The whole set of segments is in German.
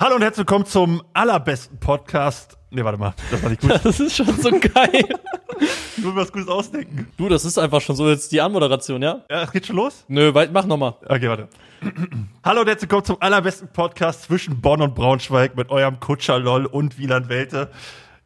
Hallo und herzlich willkommen zum allerbesten Podcast. Nee, warte mal, das war nicht gut. Das ist schon so geil. Nur was Gutes ausdenken. du, das ist einfach schon so jetzt die Anmoderation, ja? Ja, es geht schon los? Nö, weit, mach nochmal. Okay, warte. Hallo und herzlich willkommen zum allerbesten Podcast zwischen Bonn und Braunschweig mit eurem Kutscher LOL und Wieland Welte.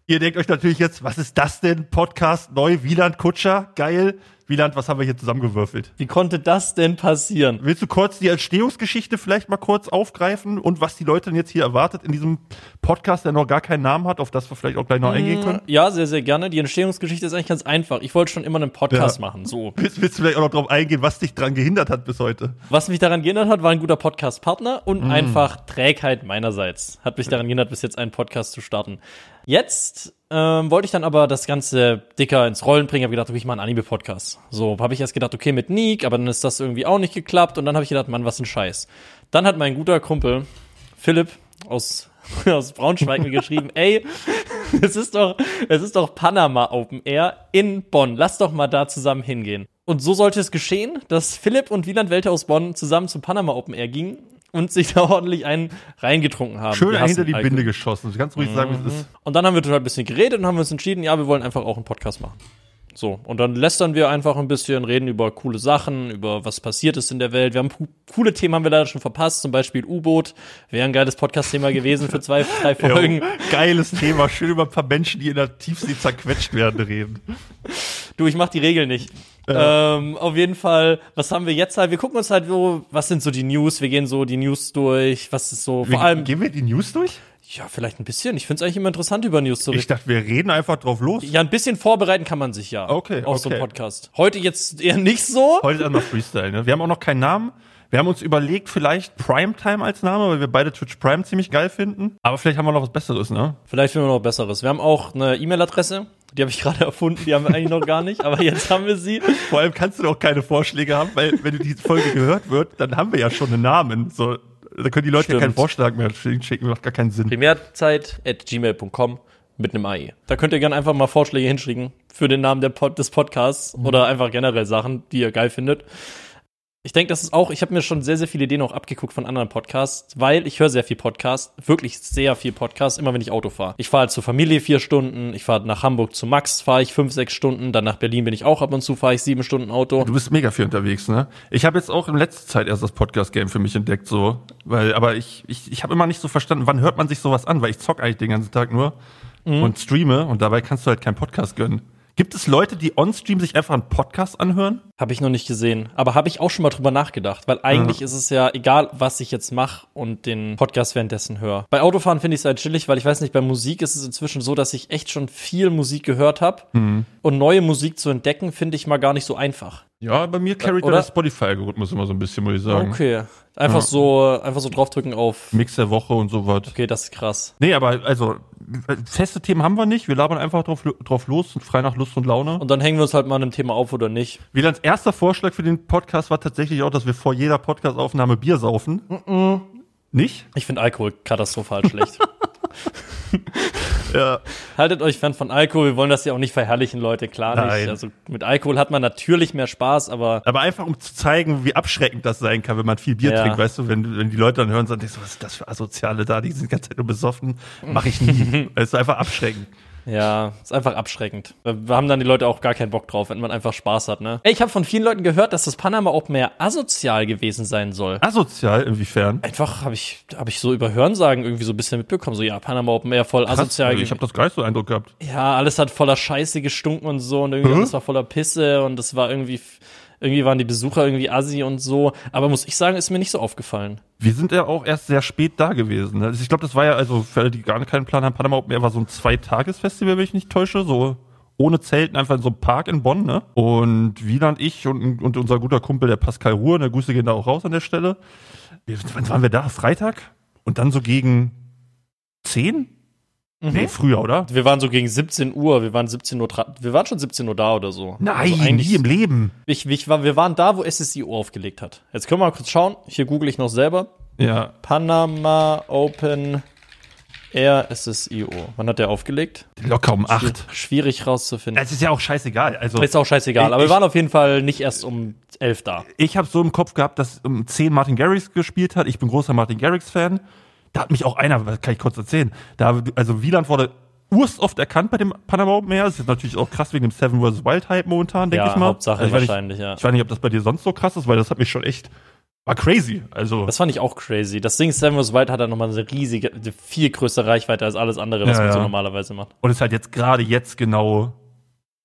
Ihr denkt euch natürlich jetzt, was ist das denn? Podcast neu, Wieland Kutscher, geil. Wieland, was haben wir hier zusammengewürfelt? Wie konnte das denn passieren? Willst du kurz die Entstehungsgeschichte vielleicht mal kurz aufgreifen und was die Leute denn jetzt hier erwartet in diesem Podcast, der noch gar keinen Namen hat, auf das wir vielleicht auch gleich noch eingehen können? Ja, sehr, sehr gerne. Die Entstehungsgeschichte ist eigentlich ganz einfach. Ich wollte schon immer einen Podcast Ja. machen. So. Willst, willst du vielleicht auch noch drauf eingehen, was dich dran gehindert hat bis heute? Was mich daran gehindert hat, war ein guter Podcast-Partner Mm. und einfach Trägheit meinerseits. Hat mich daran gehindert, bis jetzt einen Podcast zu starten. Jetzt ähm, wollte ich dann aber das Ganze dicker ins Rollen bringen. Habe gedacht, okay, ich mache einen Anime-Podcast. So, habe ich erst gedacht, okay, mit Nick, aber dann ist das irgendwie auch nicht geklappt. Und dann habe ich gedacht, Mann, was ein Scheiß. Dann hat mein guter Kumpel Philipp aus, aus Braunschweig mir geschrieben, ey, es ist doch, es ist doch Panama Open Air in Bonn. Lass doch mal da zusammen hingehen. Und so sollte es geschehen, dass Philipp und Wieland Welte aus Bonn zusammen zum Panama Open Air gingen und sich da ordentlich einen reingetrunken haben. Schön hinter die Alkohol. Binde geschossen. Du kannst ruhig sagen, wie es ist. Und dann haben wir total ein bisschen geredet und haben uns entschieden, ja, wir wollen einfach auch einen Podcast machen. So, und dann lästern wir einfach ein bisschen, reden über coole Sachen, über was passiert ist in der Welt. Wir haben coole Themen haben wir leider schon verpasst, zum Beispiel U-Boot. Wäre ein geiles Podcast-Thema gewesen für zwei, drei Folgen. Jo, geiles Thema. Schön über ein paar Menschen, die in der Tiefsee zerquetscht werden, reden. Du, ich mach die Regel nicht. Ähm, auf jeden Fall, was haben wir jetzt halt? Wir gucken uns halt so, was sind so die News? Wir gehen so die News durch, was ist so, Wir, vor allem, gehen wir die News durch? ja, vielleicht ein bisschen. Ich find's eigentlich immer interessant, über News zu Ich reden. dachte, wir reden einfach drauf los. Ja, ein bisschen vorbereiten kann man sich ja. Okay, Auf so einem okay. Podcast. Heute jetzt eher nicht so. Heute ist erstmal Freestyle, ne? Wir haben auch noch keinen Namen. Wir haben uns überlegt, vielleicht Primetime als Name, weil wir beide Twitch Prime ziemlich geil finden. Aber vielleicht haben wir noch was Besseres, ne? Vielleicht finden wir noch was Besseres. Wir haben auch eine E-Mail-Adresse. Die habe ich gerade erfunden. Die haben wir eigentlich noch gar nicht. Aber jetzt haben wir sie. Vor allem kannst du doch keine Vorschläge haben, weil wenn die Folge gehört wird, dann haben wir ja schon einen Namen. So, da können die Leute ja Stimmt. keinen Vorschlag mehr schicken, macht gar keinen Sinn. Primärzeit at gmail.com mit einem AI. Da könnt ihr gerne einfach mal Vorschläge hinschicken für den Namen Pod des Podcasts oder einfach generell Sachen, die ihr geil findet. Ich denke, das ist auch, ich habe mir schon sehr, sehr viele Ideen auch abgeguckt von anderen Podcasts, weil ich höre sehr viel Podcast, wirklich sehr viel Podcast, immer wenn ich Auto fahre. Ich fahre halt zur Familie vier Stunden, ich fahre nach Hamburg zu Max, fahre ich fünf, sechs Stunden, dann nach Berlin bin ich auch ab und zu, fahre ich sieben Stunden Auto. Du bist mega viel unterwegs, ne? Ich habe jetzt auch in letzter Zeit erst das Podcast-Game für mich entdeckt, so. Weil, aber ich, ich, ich habe immer nicht so verstanden, wann hört man sich sowas an, weil ich zock eigentlich den ganzen Tag nur und streame und dabei kannst du halt keinen Podcast gönnen. Gibt es Leute, die on-stream sich einfach einen Podcast anhören? Habe ich noch nicht gesehen. Aber habe ich auch schon mal drüber nachgedacht. Weil eigentlich ist es ja egal, was ich jetzt mache und den Podcast währenddessen höre. Bei Autofahren finde ich es halt chillig, weil ich weiß nicht, bei Musik ist es inzwischen so, dass ich echt schon viel Musik gehört habe. Und neue Musik zu entdecken, finde ich mal gar nicht so einfach. Ja, bei mir carryt Oder? der Spotify-Algorithmus immer so ein bisschen, muss ich sagen. Okay. Einfach so, einfach so draufdrücken auf. Mix der Woche und so was. Okay, das ist krass. Nee, aber also feste Themen haben wir nicht. Wir labern einfach drauf, drauf los und frei nach Lust und Laune. Und dann hängen wir uns halt mal an einem Thema auf oder nicht. Wielands erster Vorschlag für den Podcast war tatsächlich auch, dass wir vor jeder Podcastaufnahme Bier saufen. Nicht? Ich finde Alkohol katastrophal schlecht. Ja. Haltet euch fern von Alkohol. Wir wollen das ja auch nicht verherrlichen, Leute. Klar Nein. nicht. Also mit Alkohol hat man natürlich mehr Spaß, aber Aber einfach um zu zeigen, wie abschreckend das sein kann, wenn man viel Bier Ja. trinkt, weißt du, wenn, wenn die Leute dann hören, denkst du, was ist das für Asoziale da, die sind die ganze Zeit nur besoffen, mache ich nie. Es ist einfach abschreckend. Ja, ist einfach abschreckend. Wir haben dann die Leute auch gar keinen Bock drauf, wenn man einfach Spaß hat, ne? Ey, ich habe von vielen Leuten gehört, dass das Panama Open Air asozial gewesen sein soll. Asozial, inwiefern? Einfach habe ich, hab ich so über Hörensagen irgendwie so ein bisschen mitbekommen. So, ja, Panama Open Air voll asozial. Krass, ich habe das gar nicht so Eindruck gehabt. ja, alles hat voller Scheiße gestunken und so und irgendwie Hä? alles war voller Pisse und das war irgendwie, irgendwie waren die Besucher irgendwie assi und so. Aber muss ich sagen, ist mir nicht so aufgefallen. Wir sind ja auch erst sehr spät da gewesen. Also Ich glaube, das war ja, also für alle, die gar keinen Plan haben, Panama Open Air war so ein Zweitagesfestival, wenn ich nicht täusche, so ohne Zelten, einfach in so einem Park in Bonn, ne? Und Wieland, ich und, und unser guter Kumpel, der Pascal Ruhr, ne, Grüße gehen da auch raus an der Stelle. Wann waren wir da? Freitag? Und dann so gegen 10? Nee, früher, oder? Wir waren so gegen 17 Uhr, wir waren 17 Uhr, wir waren schon 17 Uhr da oder so. Nein, also nie im Leben. Ich, ich war, wir waren da, wo SSIO aufgelegt hat. Jetzt können wir mal kurz schauen. Hier google ich noch selber. Ja. Panama Open Air SSIO. Wann hat der aufgelegt? Locker um 8. Schwierig rauszufinden. Es ist ja auch scheißegal. Also, Ist auch scheißegal. Aber Ich- wir waren auf jeden Fall nicht erst um 11 da. ich habe so im Kopf gehabt, dass um 10 Martin Garrix gespielt hat. Ich bin großer Martin Garrix-Fan. Da hat mich auch einer, das kann ich kurz erzählen, da, also Wieland wurde urst oft erkannt bei dem Panama Open Air. Das ist natürlich auch krass wegen dem Seven vs. Wild Hype momentan, denke Ja, ich mal. Hauptsache Also ich wahrscheinlich, ja. Nicht, ich weiß nicht, ob das bei dir sonst so krass ist, weil das hat mich schon echt, war crazy. Also, Das fand ich auch crazy. Das Ding Seven vs. Wild hat dann nochmal eine riesige, eine viel größere Reichweite als alles andere, was Ja, man so ja. normalerweise macht. und ist halt jetzt gerade jetzt genau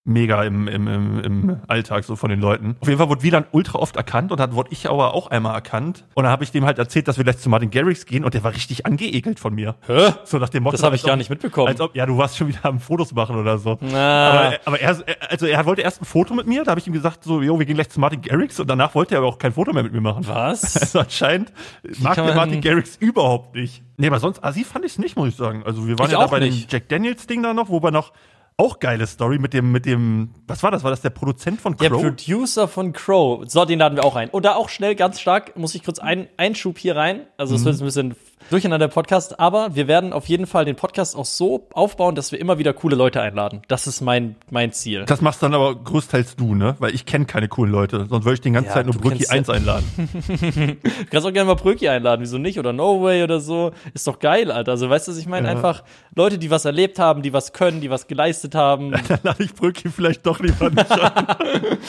mega im, im, im, im Alltag so von den Leuten. Auf jeden Fall wurde Wieland ultra oft erkannt und dann wurde ich aber auch einmal erkannt. Und dann habe ich dem halt erzählt, dass wir gleich zu Martin Garrix gehen und der war richtig angeekelt von mir. Hä? So nach dem Motto. Das habe ich gar ob- nicht mitbekommen. Als ob, ja, du warst schon wieder am Fotos machen oder so. Na. Aber, aber er, also er wollte erst ein Foto mit mir, da habe ich ihm gesagt, so, jo, wir gehen gleich zu Martin Garrix und danach wollte er aber auch kein Foto mehr mit mir machen. Was? Also anscheinend mag kann der Martin Garrix überhaupt nicht. Nee, aber sonst, Asi fand ich es nicht, muss ich sagen. Also wir waren Ich ja da auch bei dem nicht. Jack Daniels Ding da noch, wo wir noch auch geile Story mit dem, mit dem, was war das? War das der Produzent von Der Crow? Producer von Crow. So, den laden wir auch ein. Und da auch schnell, ganz stark, muss ich kurz ein, Einschub hier rein. Also, es wird jetzt ein bisschen durcheinander der Podcast, aber wir werden auf jeden Fall den Podcast auch so aufbauen, dass wir immer wieder coole Leute einladen. Das ist mein, mein Ziel. das machst dann aber größtenteils du, ne? Weil ich kenne keine coolen Leute. Sonst würde ich den ganzen Ja, Zeit nur Brücki kennst 1 ja- einladen. Du kannst auch gerne mal Bröki einladen, wieso nicht? Oder No Way oder so. Ist doch geil, Alter. Also, weißt du, was ich meine? Ja. Einfach Leute, die was erlebt haben, die was können, die was geleistet haben. Dann lade ich Brücki vielleicht doch lieber nicht an.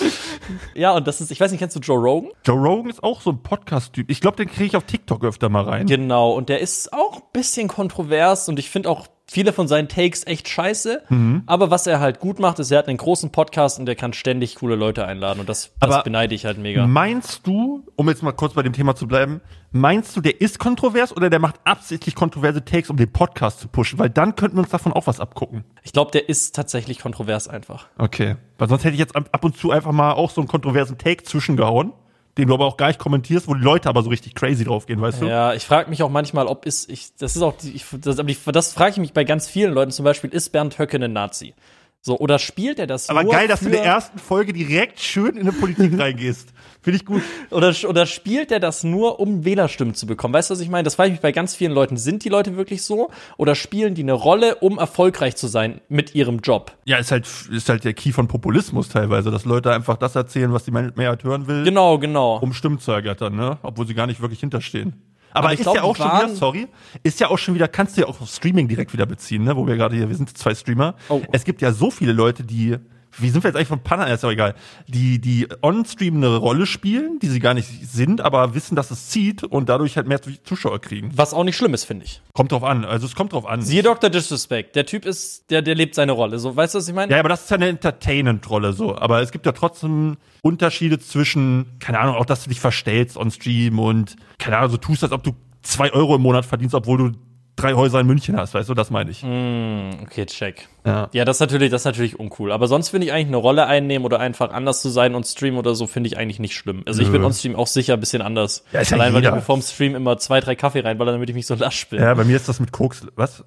ja, und das ist, ich weiß nicht, kennst du Joe Rogan? Joe Rogan ist auch so ein Podcast-Typ. Ich glaube, den kriege ich auf TikTok öfter mal rein. Genau, und der ist auch ein bisschen kontrovers und ich finde auch viele von seinen Takes echt scheiße. Mhm. Aber was er halt gut macht, ist, er hat einen großen Podcast und der kann ständig coole Leute einladen und das, das beneide ich halt mega. Meinst du, um jetzt mal kurz bei dem Thema zu bleiben, meinst du, der ist kontrovers oder der macht absichtlich kontroverse Takes, um den Podcast zu pushen? Weil dann könnten wir uns davon auch was abgucken. Ich glaube, der ist tatsächlich kontrovers einfach. Okay. Weil sonst hätte ich jetzt ab und zu einfach mal auch so einen kontroversen Take zwischengehauen, den du aber auch gar nicht kommentierst, wo die Leute aber so richtig crazy draufgehen, weißt du? Ja, ich frage mich auch manchmal, ob ist ich das ist auch die, ich, das, das frage ich mich bei ganz vielen Leuten zum Beispiel ist Bernd Höcke ein Nazi? So oder spielt er das Aber geil, dass du in der ersten Folge direkt schön in die Politik reingehst. Finde ich gut. Oder, oder spielt er das nur, um Wählerstimmen zu bekommen? Weißt du, was ich meine? Das frage ich mich bei ganz vielen Leuten. Sind die Leute wirklich so? Oder spielen die eine Rolle, um erfolgreich zu sein mit ihrem Job? Ja, ist halt, ist halt der Key von Populismus teilweise, dass Leute einfach das erzählen, was die Mehrheit hören will. Genau, genau. um Stimmen zu ergattern, ne? Obwohl sie gar nicht wirklich hinterstehen. Aber, Aber ist glaub, ja auch schon wieder, sorry, ist ja auch schon wieder, kannst du ja auch auf Streaming direkt wieder beziehen, ne? Wo wir gerade hier, wir sind zwei Streamer. Oh. Es gibt ja so viele Leute, die, wie sind wir jetzt eigentlich von Panna, ist ja egal, die, die on-stream eine Rolle spielen, die sie gar nicht sind, aber wissen, dass es zieht und dadurch halt mehr Zuschauer kriegen. Was auch nicht schlimm ist, finde ich. Kommt drauf an, also es kommt drauf an. Siehe Dr. Disrespect. Der Typ ist, der, der lebt seine Rolle. So, weißt du, was ich meine? Ja, aber das ist ja eine Entertainment-Rolle so. Aber es gibt ja trotzdem Unterschiede zwischen, keine Ahnung, auch dass du dich verstellst on Stream und, keine Ahnung, so tust, als ob du zwei Euro im Monat verdienst, obwohl du drei Häuser in München hast, weißt du, das meine ich. Okay, check. Ja. Ja, das ist natürlich, das ist natürlich uncool. Aber sonst finde ich eigentlich eine Rolle einnehmen oder einfach anders zu sein und Stream oder so finde ich eigentlich nicht schlimm. Also ich Nö. bin on Stream auch sicher ein bisschen anders. Ja, ist ja Allein weil ich mir vorm Stream immer zwei, drei Kaffee reinballer, damit ich mich so lasch bin. Ja, bei mir ist das mit Koks, was?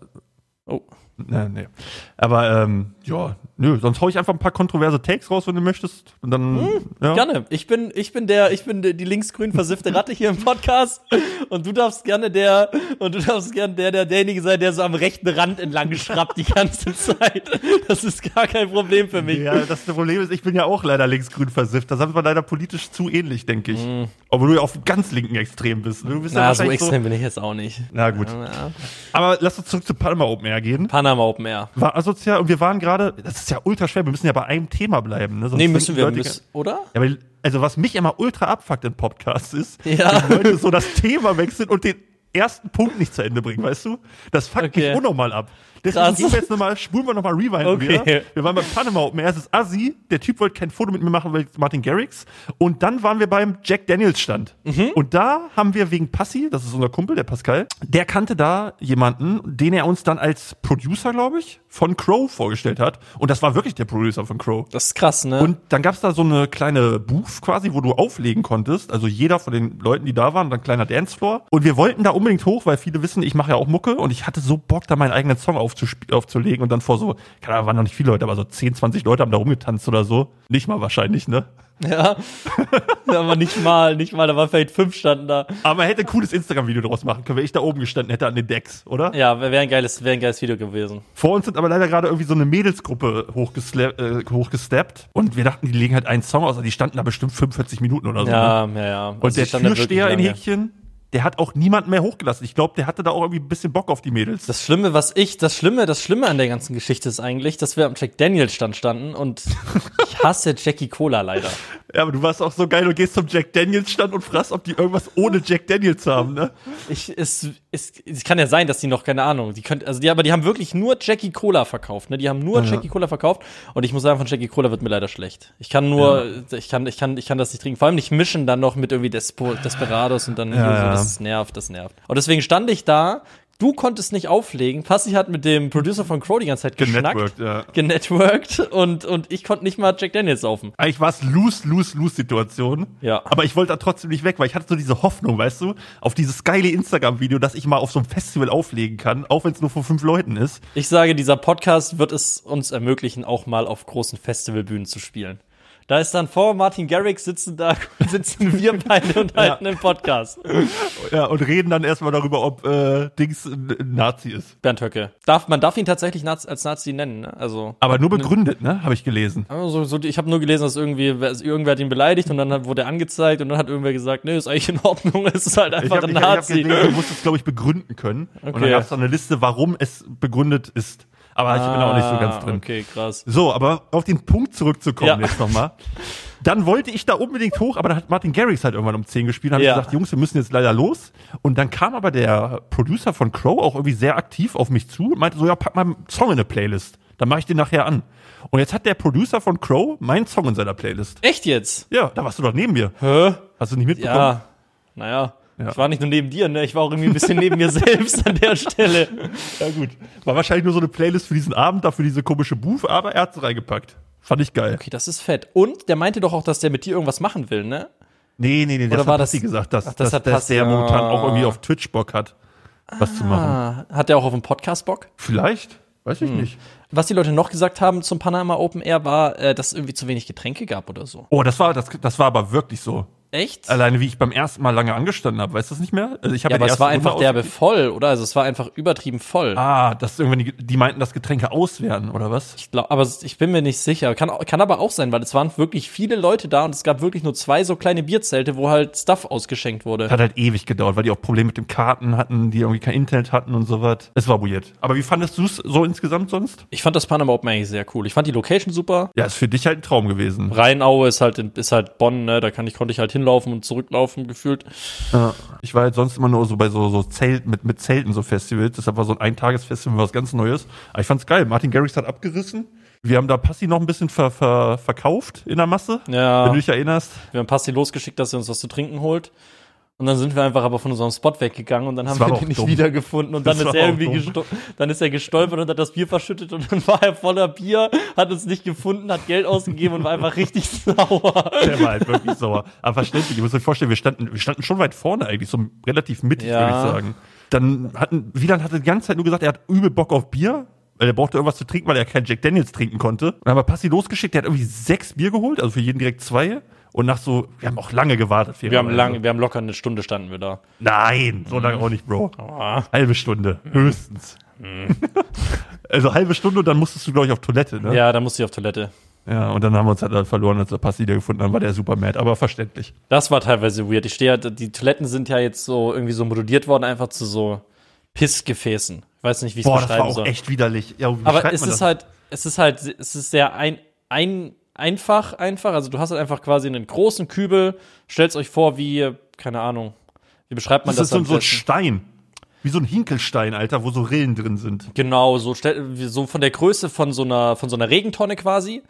Oh. Nee, nee. Aber, ähm, ja, nö, sonst hau ich einfach ein paar kontroverse Takes raus, wenn du möchtest. Und dann, ja. Gerne. Ich bin, ich bin der, ich bin die linksgrün versiffte Ratte hier im Podcast. Und du darfst gerne der, und du darfst gerne der, der, derjenige sein, der so am rechten Rand entlang geschraubt die ganze Zeit. Das ist gar kein Problem für mich. Ja, das Problem ist, ich bin ja auch leider linksgrün versifft. Das sind wir leider politisch zu ähnlich, denke ich. Obwohl du ja auf dem ganz linken Extrem bist. Du bist ja Mhm. Na, so wahrscheinlich extrem bin ich jetzt auch nicht. Na gut. Ja. Aber lass uns zurück zu Panama Open Air gehen. Panama Open Air. War asozial und wir waren gerade, das ist ja ultra schwer, wir müssen ja bei einem Thema bleiben. Ne? Sonst Nee, müssen wir, Leute- müssen, oder? Ja, weil, also was mich immer ultra abfuckt in Podcasts ist, Ja. wenn Leute so das Thema wechseln und den ersten Punkt nicht zu Ende bringen, weißt du? Das fuckt Okay. mich unnormal ab. Deswegen gehen wir jetzt nochmal, spulen wir nochmal Rewind Okay. wieder. Wir waren beim Panama Open es ist Assi, der Typ wollte kein Foto mit mir machen, weil Martin Garrix. Und dann waren wir beim Jack Daniels Stand. Mhm. Und da haben wir wegen Passi, das ist unser Kumpel, der Pascal, der kannte da jemanden, den er uns dann als Producer, glaube ich, von Crow vorgestellt hat. Und das war wirklich der Producer von Crow. Das ist krass, ne? Und dann gab's da so eine kleine Booth quasi, wo du auflegen konntest. Also jeder von den Leuten, die da waren, dann ein kleiner Dancefloor. Und wir wollten da unbedingt hoch, weil viele wissen, ich mache ja auch Mucke und ich hatte so Bock, da meinen eigenen Song aufzusp- aufzulegen und dann vor so, keine Ahnung, waren noch nicht viele Leute, aber so 10, 20 Leute haben da rumgetanzt oder so. Nicht mal wahrscheinlich, ne? ja. Aber nicht mal, nicht mal, da waren vielleicht fünf standen da. Aber man hätte ein cooles Instagram-Video draus machen können, wenn ich da oben gestanden hätte an den Decks, oder? Ja, wäre ein geiles, wäre ein geiles Video gewesen. Vor uns sind aber leider gerade irgendwie so eine Mädelsgruppe hochgesla- äh, hochgesteppt und wir dachten, die legen halt einen Song aus, aber die standen da bestimmt 45 Minuten oder so. ne? Ja, ja, ja. Und der Türsteher in Häkchen, der hat auch niemanden mehr hochgelassen. Ich glaube, der hatte da auch irgendwie ein bisschen Bock auf die Mädels. Das Schlimme, was ich, das Schlimme, das Schlimme an der ganzen Geschichte ist eigentlich, dass wir am Jack Daniels Stand standen und ich hasse Jackie Cola leider. Ja, aber du warst auch so geil, du gehst zum Jack Daniels Stand und fragst, ob die irgendwas ohne Jack Daniels haben, ne? Ich, es, es, es kann ja sein, dass die noch, keine Ahnung, die können, also die, aber die haben wirklich nur Jackie Cola verkauft, ne? Die haben nur Ja. Jackie Cola verkauft und ich muss sagen, von Jackie Cola wird mir leider schlecht. Ich kann nur, ich kann, ich kann, ich kann das nicht trinken. Vor allem nicht mischen dann noch mit irgendwie Despo, Desperados und dann Ja, so, ja. das nervt, das nervt. Und deswegen stand ich da, du konntest nicht auflegen, Passi hat mit dem Producer von Crow die ganze Zeit geschnackt. Genetworked, ja. Genetworked und, und ich konnte nicht mal Jack Daniels saufen. Eigentlich war es Lose-Lose-Lose-Situation. Ja. Aber ich wollte da trotzdem nicht weg, weil ich hatte so diese Hoffnung, weißt du, auf dieses geile Instagram-Video, dass ich mal auf so einem Festival auflegen kann, auch wenn es nur von fünf Leuten ist. Ich sage, dieser Podcast wird es uns ermöglichen, auch mal auf großen Festivalbühnen zu spielen. Da ist dann vor Martin Garrix sitzen da, sitzen wir beide und halten einen Podcast. Ja, und reden dann erstmal darüber, ob äh, Dings ein Nazi ist. Bernd Höcke. Darf, man darf ihn tatsächlich Naz als Nazi nennen, ne? Also. Aber nur begründet, ne? Habe ich gelesen. Also, so, ich habe nur gelesen, dass irgendwie wer- irgendwer hat ihn beleidigt und dann hat, wurde er angezeigt und dann hat irgendwer gesagt, nee, ist eigentlich in Ordnung, es ist halt Ich einfach habe ein ich, ich hab Nazi. gelesen, du musst es, glaube ich, begründen können. Und Okay. dann gab es eine Liste, warum es begründet ist. Aber ich bin auch nicht so ganz Ah, drin. Okay, krass. So, aber auf den Punkt zurückzukommen Ja. jetzt nochmal. Dann wollte ich da unbedingt hoch, aber da hat Martin Garrix halt irgendwann um 10 gespielt. Dann habe Ja. gesagt, Jungs, wir müssen jetzt leider los. Und dann kam aber der Producer von Crow auch irgendwie sehr aktiv auf mich zu und meinte so, ja, pack mal einen Song in eine Playlist. Dann mache ich den nachher an. Und jetzt hat der Producer von Crow meinen Song in seiner Playlist. Echt jetzt? Ja, da warst du doch neben mir. Hä? Hast du nicht mitbekommen? Ja. Naja. Ja. Ich war nicht nur neben dir, ne? Ich war auch irgendwie ein bisschen neben mir selbst an der Stelle. Ja, gut. War wahrscheinlich nur so eine Playlist für diesen Abend, dafür diese komische Booth, aber er hat's reingepackt. Fand ich geil. Okay, das ist fett. Und der meinte doch auch, dass der mit dir irgendwas machen will, ne? Nee, nee, nee, das Oder war hat Passi das- gesagt, dass, Ach, das dass, hat dass der momentan auch irgendwie Ah. auf Twitch Bock hat, was zu machen. Ah, hat der auch auf dem Podcast Bock? Vielleicht, weiß ich Hm. nicht. Was die Leute noch gesagt haben zum Panama Open Air war, äh, dass es irgendwie zu wenig Getränke gab oder so. Oh, das war, das, das war aber wirklich so. Echt? Alleine wie ich beim ersten Mal lange angestanden habe, weißt du das nicht mehr? Also ich habe ja, aber es war einfach derbe voll, oder? Also es war einfach übertrieben voll. Ah, dass irgendwann die, die meinten, dass Getränke aus wären, oder was? Ich glaub, aber ich bin mir nicht sicher. Kann, kann aber auch sein, weil es waren wirklich viele Leute da und es gab wirklich nur zwei so kleine Bierzelte, wo halt Stuff ausgeschenkt wurde. Hat halt ewig gedauert, weil die auch Probleme mit dem Karten hatten, die irgendwie kein Internet hatten und so was. Es war weird. Aber wie fandest du es so insgesamt sonst? Ich fand das Panama Open eigentlich sehr cool. Ich fand die Location super. Ja, ist für dich halt ein Traum gewesen. Rheinaue ist halt, in, ist halt Bonn, ne? Da kann ich, konnte ich halt hinlaufen und zurücklaufen gefühlt. Ja. Ich war halt sonst immer nur so bei so, so Zelt, mit, mit Zelten, so Festivals. Deshalb war so ein Eintagesfestival was ganz Neues. Aber ich fand's geil. Martin Garrix hat abgerissen. Wir haben da Passi noch ein bisschen ver, ver, verkauft in der Masse. Ja. Wenn du dich erinnerst. Wir haben Passi losgeschickt, dass er uns was zu trinken holt. Und dann sind wir einfach aber von unserem Spot weggegangen und dann haben wir den nicht dumm. wiedergefunden. Und dann Das ist er irgendwie dann ist er gestolpert und hat das Bier verschüttet und dann war er voller Bier, hat uns nicht gefunden, hat Geld ausgegeben und war einfach richtig sauer. Der war halt wirklich sauer. Aber verständlich. Ihr müsst euch vorstellen, wir standen, wir standen schon weit vorne eigentlich, so relativ mittig, Ja. würde ich sagen. Dann hatten, Wieland hatte die ganze Zeit nur gesagt, er hat übel Bock auf Bier. Weil er brauchte irgendwas zu trinken, weil er kein Jack Daniels trinken konnte. Und dann haben wir Passi losgeschickt, der hat irgendwie sechs Bier geholt, also für jeden direkt zwei. Und nach so, wir haben auch lange gewartet. Wir haben lange, wir haben locker eine Stunde standen wir da. Nein, so lange auch nicht, Bro. Ah. Halbe Stunde, höchstens. also halbe Stunde und dann musstest du, glaube ich, auf Toilette, ne? Ja, da musste ich auf Toilette. Ja, und dann haben wir uns halt verloren, als wir Passi wieder gefunden haben, war der super mad, aber verständlich. Das war teilweise weird. Ich stehe ja, die Toiletten sind ja jetzt so irgendwie so moduliert worden, einfach zu so Pissgefäßen. Ich weiß nicht, wie ich es Boah, das war beschreiben auch soll. echt widerlich. Ja, Aber es ist das? halt, es ist halt, es ist sehr ein, ein, einfach, einfach. Also du hast halt einfach quasi einen großen Kübel. Stellt euch vor, wie, keine Ahnung, wie beschreibt man Das das? ist so, so ein? Stein. Wie so ein Hinkelstein, Alter, wo so Rillen drin sind. Genau, so, so von der Größe von so einer, von so einer Regentonne quasi.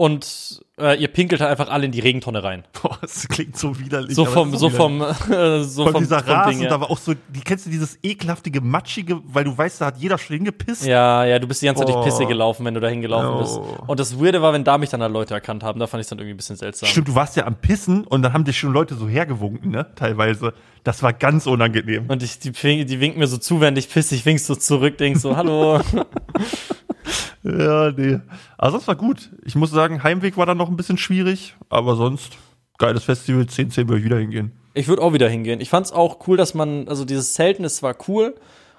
Und äh, ihr pinkelt halt einfach alle in die Regentonne rein. Boah, das klingt so widerlich. So vom, so ist vom, äh, so Von vom, dieser vom Rasen, Ding, ja. da war auch so, die kennst du dieses ekelhaftige, matschige, weil du weißt, da hat jeder schon hingepisst. Ja, ja, du bist die ganze Zeit durch. Pisse gelaufen, wenn du dahin gelaufen Oh. bist. Und das Weirde war, wenn da mich dann halt Leute erkannt haben, da fand ich dann irgendwie ein bisschen seltsam. Stimmt, du warst ja am Pissen und dann haben dich schon Leute so hergewunken, ne? Teilweise. Das war ganz unangenehm. Und ich, die, die winken mir so zu, während ich pisse, ich wink so zurück, denk so, hallo. Ja, nee. Also das war gut. Ich muss sagen, Heimweg war dann noch ein bisschen schwierig, aber sonst geiles Festival, 10, 10 würde ich wieder hingehen. Ich würde auch wieder hingehen. Ich fand's auch cool, dass man, also dieses Zelten ist zwar cool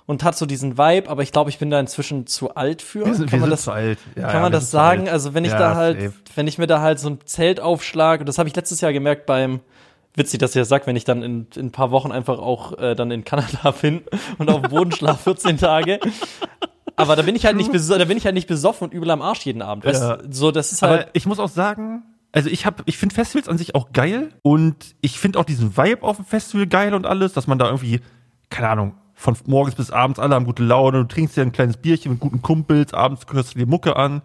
und hat so diesen Vibe, aber ich glaube, ich bin da inzwischen zu alt für. kann man das, zu alt. Ja, kann ja, man wir das sind sagen? Also wenn ich Ja, da halt, safe. wenn ich mir da halt so ein Zelt aufschlage, und das habe ich letztes Jahr gemerkt beim witzig, dass ihr das sagt, wenn ich dann in, in ein paar Wochen einfach auch äh, dann in Kanada bin und auf dem Boden schlaf 14 Tage. Aber da bin ich halt nicht da bin ich halt nicht besoffen und übel am Arsch jeden Abend. Weißt, Ja. So, das ist halt. Aber ich muss auch sagen, also ich habe, ich finde Festivals an sich auch geil und ich finde auch diesen Vibe auf dem Festival geil und alles, dass man da irgendwie, keine Ahnung, von morgens bis abends alle haben gute Laune, du trinkst dir ein kleines Bierchen mit guten Kumpels, abends hörst du dir Mucke an.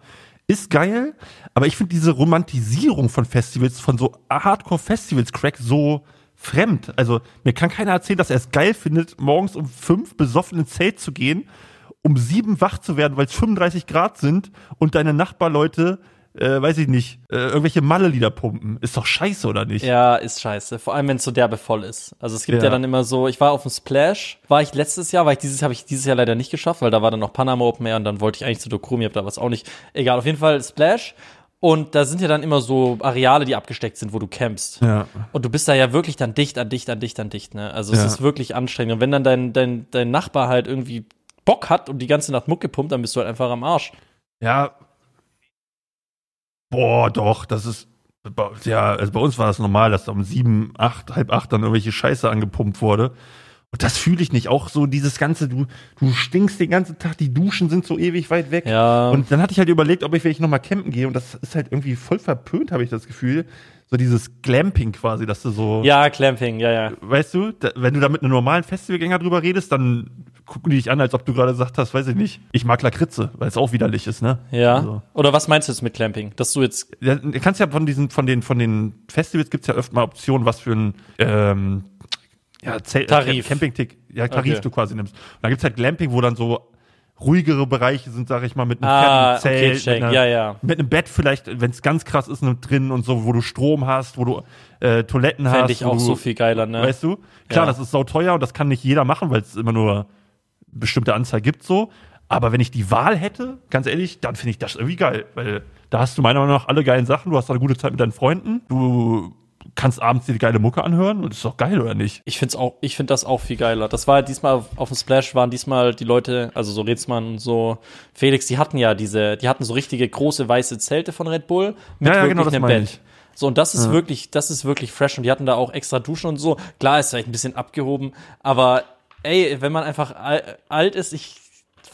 Ist geil, aber ich finde diese Romantisierung von Festivals, von so Hardcore-Festivals-Crack so fremd. Also mir kann keiner erzählen, dass er es geil findet, morgens um fünf besoffen ins Zelt zu gehen, um sieben wach zu werden, weil es 35 Grad sind und deine Nachbarleute, äh, weiß ich nicht, äh, irgendwelche Malle-Lieder pumpen. Ist doch scheiße, oder nicht? Ja, ist scheiße. Vor allem, wenn es so derbe voll ist. Also es gibt ja. Ja. dann immer so, ich war auf dem Splash, war ich letztes Jahr, war ich dieses Jahr, habe ich dieses Jahr leider nicht geschafft, weil da war dann noch Panama Open Air und dann wollte ich eigentlich zu Dokumi, hab da was auch nicht. Egal, auf jeden Fall Splash. Und da sind ja dann immer so Areale, die abgesteckt sind, wo du campst. Ja. Und du bist da ja wirklich dann dicht an dicht an dicht an dicht, ne? Also es Ja. ist wirklich anstrengend. Und wenn dann dein, dein, dein Nachbar halt irgendwie Bock hat und die ganze Nacht Mucke pumpt, dann bist du halt einfach am Arsch. Ja. Boah, doch, das ist. Ja, also bei uns war das normal, dass da um sieben, acht, halb acht dann irgendwelche Scheiße angepumpt wurde. Und das fühle ich nicht. Auch so dieses ganze, du, du stinkst den ganzen Tag, die Duschen sind so ewig weit weg. Ja. Und dann hatte ich halt überlegt, ob ich vielleicht nochmal campen gehe. Und das ist halt irgendwie voll verpönt, habe ich das Gefühl. So dieses Glamping quasi, dass du so. Ja, Clamping, ja, ja. Weißt du, da, wenn du da mit einem normalen Festivalgänger drüber redest, dann gucken die dich an, als ob du gerade gesagt hast, weiß ich nicht, ich mag Lakritze, weil es auch widerlich ist, ne? Ja. Also. Oder was meinst du jetzt mit Clamping? Dass du jetzt Ja, du kannst ja von diesen, von den, von den Festivals gibt's ja öfter mal Optionen, was für ein ähm, ja, Zelt, Tarif. Campingtick, ja, Tarif Okay. du quasi nimmst. Und dann gibt's halt Glamping, wo dann so ruhigere Bereiche sind, sag ich mal, mit einem Ah, okay, Zelt, check. mit, einer, Ja, ja. mit einem Bett vielleicht, wenn es ganz krass ist, drin und so, wo du Strom hast, wo du äh, Toiletten hast. fände ich auch du, so viel geiler, ne? Weißt du? Klar, Ja. das ist sauteuer und das kann nicht jeder machen, weil es immer nur bestimmte Anzahl gibt so. Aber wenn ich die Wahl hätte, ganz ehrlich, dann finde ich das irgendwie geil, weil da hast du meiner Meinung nach alle geilen Sachen. Du hast da eine gute Zeit mit deinen Freunden. Du kannst abends die geile Mucke anhören und ist doch geil, oder nicht? Ich find's auch, ich find das auch viel geiler. Das war diesmal auf, dem Splash waren diesmal die Leute, also so Redsmann und so Felix, die hatten ja diese, die hatten so richtige große weiße Zelte von Red Bull mit Ja, ja, wirklich genau, einem Bett. ich. So, und das ist wirklich, das ist wirklich fresh und die hatten da auch extra Duschen und so. Klar, ist vielleicht ein bisschen abgehoben, aber ey, wenn man einfach al alt ist, ich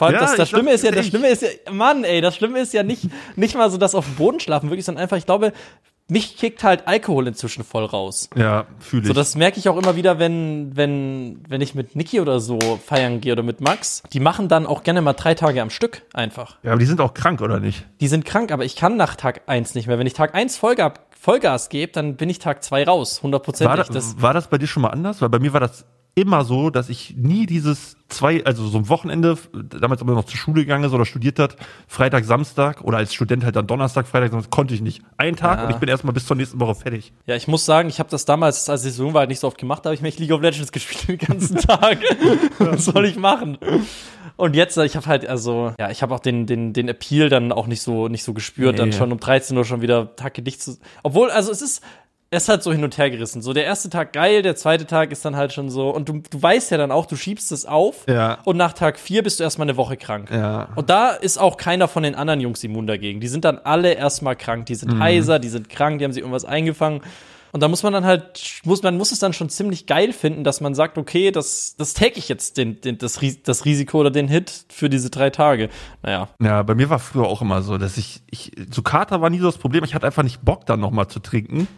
Ja, das, das Schlimme ist ja, das Schlimme ist ja, Mann, ey, das Schlimme ist ja nicht, nicht mal so das auf dem Boden schlafen, wirklich, sondern einfach, ich glaube, mich kickt halt Alkohol inzwischen voll raus. Ja, fühle ich. So, das merke ich auch immer wieder, wenn, wenn, wenn ich mit Niki oder so feiern gehe oder mit Max. Die machen dann auch gerne mal drei Tage am Stück einfach. ja, aber die sind auch krank, oder nicht? Die sind krank, aber ich kann nach Tag eins nicht mehr. Wenn ich Tag eins Vollgas, Vollgas gebe, dann bin ich Tag zwei raus, War, hundertprozentig. das, Das, war das bei dir schon mal anders? Weil bei mir war das immer so, dass ich nie dieses zwei, also so ein Wochenende, damals aber noch zur Schule gegangen ist oder studiert hat, Freitag, Samstag oder als Student halt dann Donnerstag, Freitag, Samstag, konnte ich nicht. Einen Tag Ja. und ich bin erstmal bis zur nächsten Woche fertig. ja, ich muss sagen, ich habe das damals, als ich so jung war, halt nicht so oft gemacht, da habe ich mich League of Legends gespielt den ganzen Tag. Was soll ich machen? Und jetzt, ich habe halt, also, ja, ich habe auch den, den, den Appeal dann auch nicht so, nicht so gespürt, dann Nee. schon um 13 Uhr schon wieder Tag dicht zu. Obwohl, also es ist, es ist halt so hin und her gerissen. So, der erste Tag geil, der zweite Tag ist dann halt schon so. Und du, du weißt ja dann auch, du schiebst es auf. Ja. Und nach Tag vier bist du erstmal eine Woche krank. Ja. Und da ist auch keiner von den anderen Jungs immun dagegen. Die sind dann alle erstmal krank. Die Mhm. sind heiser, die sind krank, die haben sich irgendwas eingefangen. Und da muss man dann halt, muss, man muss es dann schon ziemlich geil finden, dass man sagt, okay, das, das take ich jetzt, den, den, das, das Risiko oder den Hit für diese drei Tage. Naja. Ja, bei mir war früher auch immer so, dass ich, ich so Kater war nie so das Problem. Ich hatte einfach nicht Bock, dann nochmal zu trinken.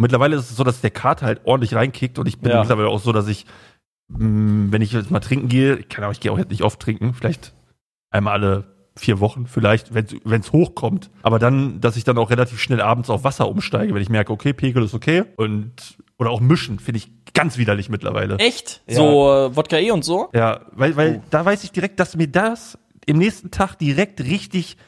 Und mittlerweile ist es so, dass der Kater halt ordentlich reinkickt und ich bin Ja. mittlerweile auch so, dass ich, mh, wenn ich jetzt mal trinken gehe, ich kann auch, ich gehe auch jetzt nicht oft trinken, vielleicht einmal alle vier Wochen, vielleicht, wenn es hochkommt. Aber dann, dass ich dann auch relativ schnell abends auf Wasser umsteige, wenn ich merke, okay, Pegel ist okay. Und oder auch mischen, finde ich ganz widerlich mittlerweile. Echt? Ja. So äh, Wodka E und so? Ja, weil, weil Oh. da weiß ich direkt, dass mir das im nächsten Tag direkt richtig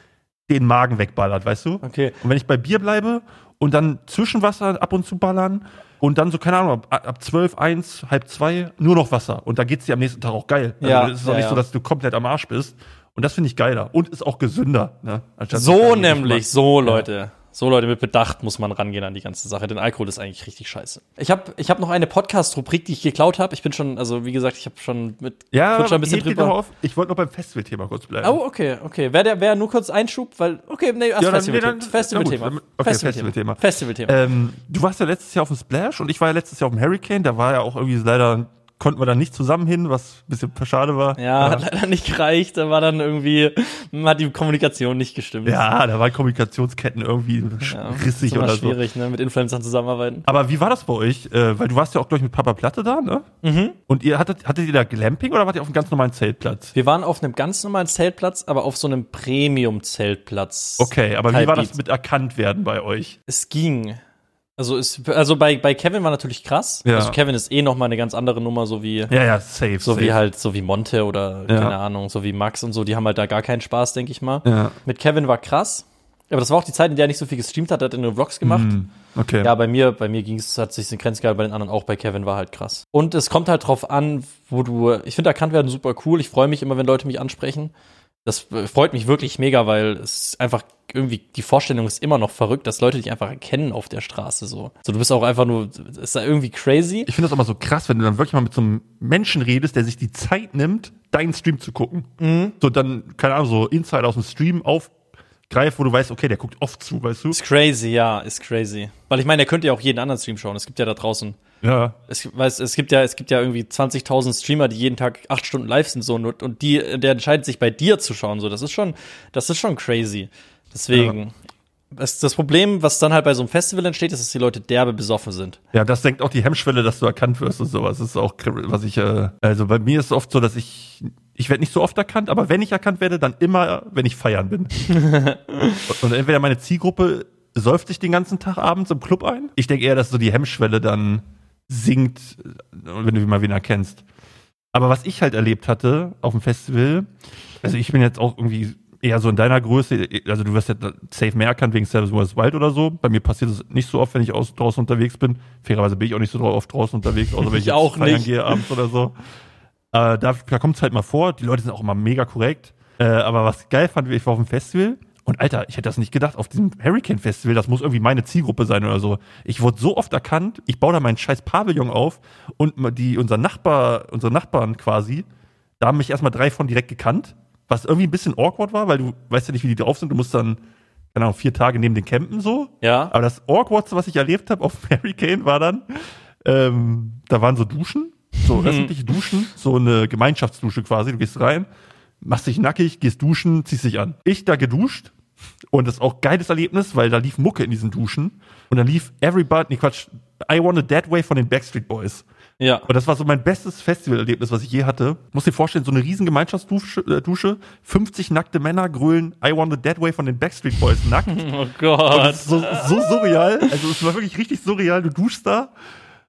den Magen wegballert, weißt du? Okay. Und wenn ich bei Bier bleibe und dann Zwischenwasser ab und zu ballern und dann so, keine Ahnung, ab, ab 12, 1, halb 2 nur noch Wasser. Und da geht's dir am nächsten Tag auch geil. Also Ja, es ist auch ja, nicht ja. so, dass du komplett am Arsch bist. Und das finde ich geiler. Und ist auch gesünder. Ne? So nämlich, so Leute. So Leute, mit Bedacht muss man rangehen an die ganze Sache, denn Alkohol ist eigentlich richtig scheiße. Ich habe ich hab noch eine Podcast-Rubrik, die ich geklaut habe. Ich bin schon, also wie gesagt, ich habe schon mit Ja, kurz schon ein bisschen drüber. auf. Ich wollte noch beim Festival-Thema kurz bleiben. Oh, okay, okay. Wäre der wär nur kurz Einschub, weil okay, nee, erst Ja, dann- Festival-Thema. Festival-Thema. dann- okay, Festival-Thema. Festival-Thema. Ähm, du warst ja letztes Jahr auf dem Splash und ich war ja letztes Jahr auf dem Hurricane. Da war ja auch irgendwie leider, konnten wir da nicht zusammen hin, was ein bisschen schade war. Ja, hat leider nicht gereicht. Da war dann irgendwie, hat die Kommunikation nicht gestimmt. Ja, da waren Kommunikationsketten irgendwie Ja, rissig oder so. schwierig, ne, mit Influencern zusammenarbeiten. Aber wie war das bei euch? Äh, weil du warst ja auch, glaube ich, mit Papa Platte da, ne? Mhm. Und ihr hattet, hattet ihr da Glamping oder wart ihr auf einem ganz normalen Zeltplatz? Wir waren auf einem ganz normalen Zeltplatz, aber auf so einem Premium-Zeltplatz. Okay, aber wie Halb war das mit erkannt werden bei euch? Es ging. Also, es, also bei, bei Kevin war natürlich krass. Ja. Also Kevin ist eh noch mal eine ganz andere Nummer, so wie, Ja, ja, safe. so safe. wie halt, so wie Monte oder Ja. keine Ahnung, so wie Max und so. Die haben halt da gar keinen Spaß, denke ich mal. Ja. Mit Kevin war krass. Aber das war auch die Zeit, in der er nicht so viel gestreamt hat, hat er nur Vlogs gemacht. Hm, okay. Ja, bei mir, bei mir ging es, hat sich in Grenzen gehalten, bei den anderen auch, bei Kevin war halt krass. Und es kommt halt drauf an, wo du, ich finde erkannt werden super cool. Ich freue mich immer, wenn Leute mich ansprechen. Das äh, freut mich wirklich mega, weil es einfach irgendwie, die Vorstellung ist immer noch verrückt, dass Leute dich einfach erkennen auf der Straße so. So, du bist auch einfach nur, ist da irgendwie crazy. Ich finde das immer so krass, wenn du dann wirklich mal mit so einem Menschen redest, der sich die Zeit nimmt, deinen Stream zu gucken. Mhm. So dann, keine Ahnung, so Insider aus dem Stream aufgreift, wo du weißt, okay, der guckt oft zu, weißt du? Ist crazy, ja, ist crazy. Weil ich meine, der könnte ja auch jeden anderen Stream schauen. Es gibt ja da draußen Ja. es, weiß, es gibt ja, es gibt ja irgendwie 20.000 Streamer, die jeden Tag acht Stunden live sind so und, und die, der entscheidet sich bei dir zu schauen so. Das ist schon, das ist schon crazy. Deswegen. Das, das Problem, was dann halt bei so einem Festival entsteht, ist, dass die Leute derbe besoffen sind. Ja, das senkt auch die Hemmschwelle, dass du erkannt wirst und sowas. Das ist auch, was ich, äh, also bei mir ist es oft so, dass ich, ich werde nicht so oft erkannt, aber wenn ich erkannt werde, dann immer, wenn ich feiern bin. und, und entweder meine Zielgruppe säuft sich den ganzen Tag abends im Club ein. Ich denke eher, dass so die Hemmschwelle dann sinkt, äh, wenn du mal wen erkennst. Aber was ich halt erlebt hatte auf dem Festival, also ich bin jetzt auch irgendwie eher so in deiner Größe, also du wirst ja safe mehr erkannt wegen Service Wars Wild oder so. Bei mir passiert es nicht so oft, wenn ich aus, draußen unterwegs bin. Fairerweise bin ich auch nicht so oft draußen unterwegs, außer wenn ich, Ich auch feiern nicht. gehe abends oder so. Äh, da da kommt es halt mal vor. Die Leute sind auch immer mega korrekt. Äh, aber was geil fand, ich war auf dem Festival und Alter, ich hätte das nicht gedacht, auf diesem Hurricane Festival, das muss irgendwie meine Zielgruppe sein oder so. Ich wurde so oft erkannt, ich baue da meinen scheiß Pavillon auf und die, unser Nachbar, unsere Nachbarn quasi, da haben mich erstmal drei von direkt gekannt, was irgendwie ein bisschen awkward war, weil du weißt ja nicht, wie die drauf sind, du musst dann, keine Ahnung, vier Tage neben den campen so. Ja. Aber das awkwardste, was ich erlebt habe auf Hurricane, war dann, ähm, da waren so Duschen, so öffentliche Duschen, so eine Gemeinschaftsdusche quasi. Du gehst rein, machst dich nackig, gehst duschen, ziehst dich an. Ich da geduscht und das ist auch geiles Erlebnis, weil da lief Mucke in diesen Duschen und da lief Everybody, nee Quatsch, I Want It That Way von den Backstreet Boys. Ja. Und das war so mein bestes Festivalerlebnis, was ich je hatte. Muss dir vorstellen, so eine riesen Gemeinschaftsdusche, äh, Dusche, 50 nackte Männer grölen I Want It That Way von den Backstreet Boys nackt. Oh Gott. das so, so surreal. Also es war wirklich richtig surreal. Du duschst da,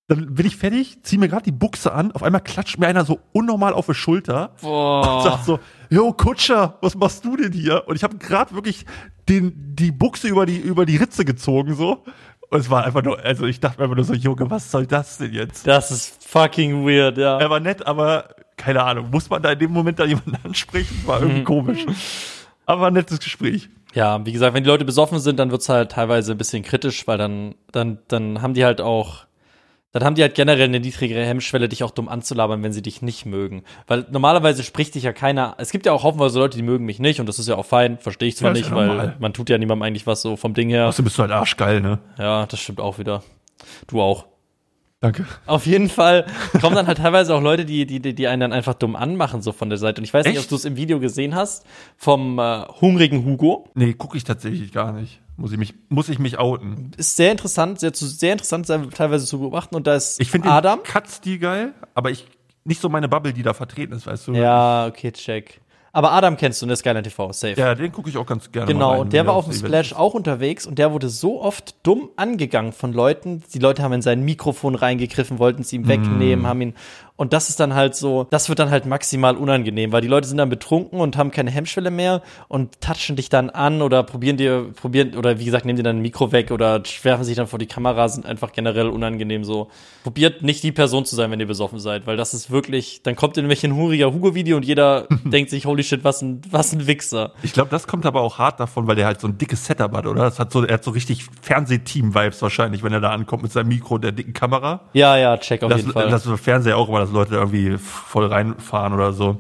dann bin ich fertig, zieh mir gerade die Buchse an, auf einmal klatscht mir einer so unnormal auf die Schulter und Boah. sagt so, yo Kutscher, was machst du denn hier? Und ich habe gerade wirklich den, die Buchse über die, über die Ritze gezogen so. Und es war einfach nur, also ich dachte mir einfach nur so, Junge, was soll das denn jetzt? Das ist fucking weird, ja. Er war nett, aber keine Ahnung, muss man da in dem Moment da jemanden ansprechen? War irgendwie Mhm. komisch. Aber ein nettes Gespräch. Ja, wie gesagt, wenn die Leute besoffen sind, dann wird's halt teilweise ein bisschen kritisch, weil dann, dann, dann haben die halt auch, dann haben die halt generell eine niedrigere Hemmschwelle, dich auch dumm anzulabern, wenn sie dich nicht mögen. Weil normalerweise spricht dich ja keiner, es gibt ja auch haufenweise Leute, die mögen mich nicht und das ist ja auch fein, verstehe ich zwar Ja, nicht, ja weil normal. man tut ja niemandem eigentlich was so vom Ding her. Außerdem bist du halt arschgeil, ne? Ja, das stimmt auch wieder. Du auch. Danke. Auf jeden Fall kommen dann halt teilweise auch Leute, die, die, die einen dann einfach dumm anmachen, so von der Seite. Und ich weiß nicht, Echt? ob du es im Video gesehen hast, vom äh, hungrigen Hugo. Nee, gucke ich tatsächlich gar nicht. Muss ich mich, muss ich mich outen. Ist sehr interessant, sehr, sehr interessant teilweise zu beobachten. Und da ist Ich finde Adam. den Cut-Stil geil, aber ich, nicht so meine Bubble, die da vertreten ist, weißt du? Ja, okay, check. Aber Adam kennst du, und der Skyline TV, safe. Ja, den gucke ich auch ganz gerne Genau, rein, und der war auf dem Splash ist. auch unterwegs und der wurde so oft dumm angegangen von Leuten. Die Leute haben in sein Mikrofon reingegriffen, wollten es ihm Mm. wegnehmen, haben ihn. Und das ist dann halt so, das wird dann halt maximal unangenehm, weil die Leute sind dann betrunken und haben keine Hemmschwelle mehr und touchen dich dann an oder probieren dir, probieren, oder wie gesagt, nehmen dir dann ein Mikro weg oder werfen sich dann vor die Kamera, sind einfach generell unangenehm so. Probiert nicht die Person zu sein, wenn ihr besoffen seid, weil das ist wirklich, dann kommt in welch ein hungriger Hugo-Video und jeder denkt sich, holy Shit, was ein, was ein Wichser. Ich glaube, das kommt aber auch hart davon, weil der halt so ein dickes Setup hat, oder? Das hat so, er hat so richtig Fernsehteam-Vibes wahrscheinlich, wenn er da ankommt mit seinem Mikro und der dicken Kamera. Ja, ja, check auf das, jeden Fall. Das ist Fernseher auch immer, dass Leute da irgendwie voll reinfahren oder so.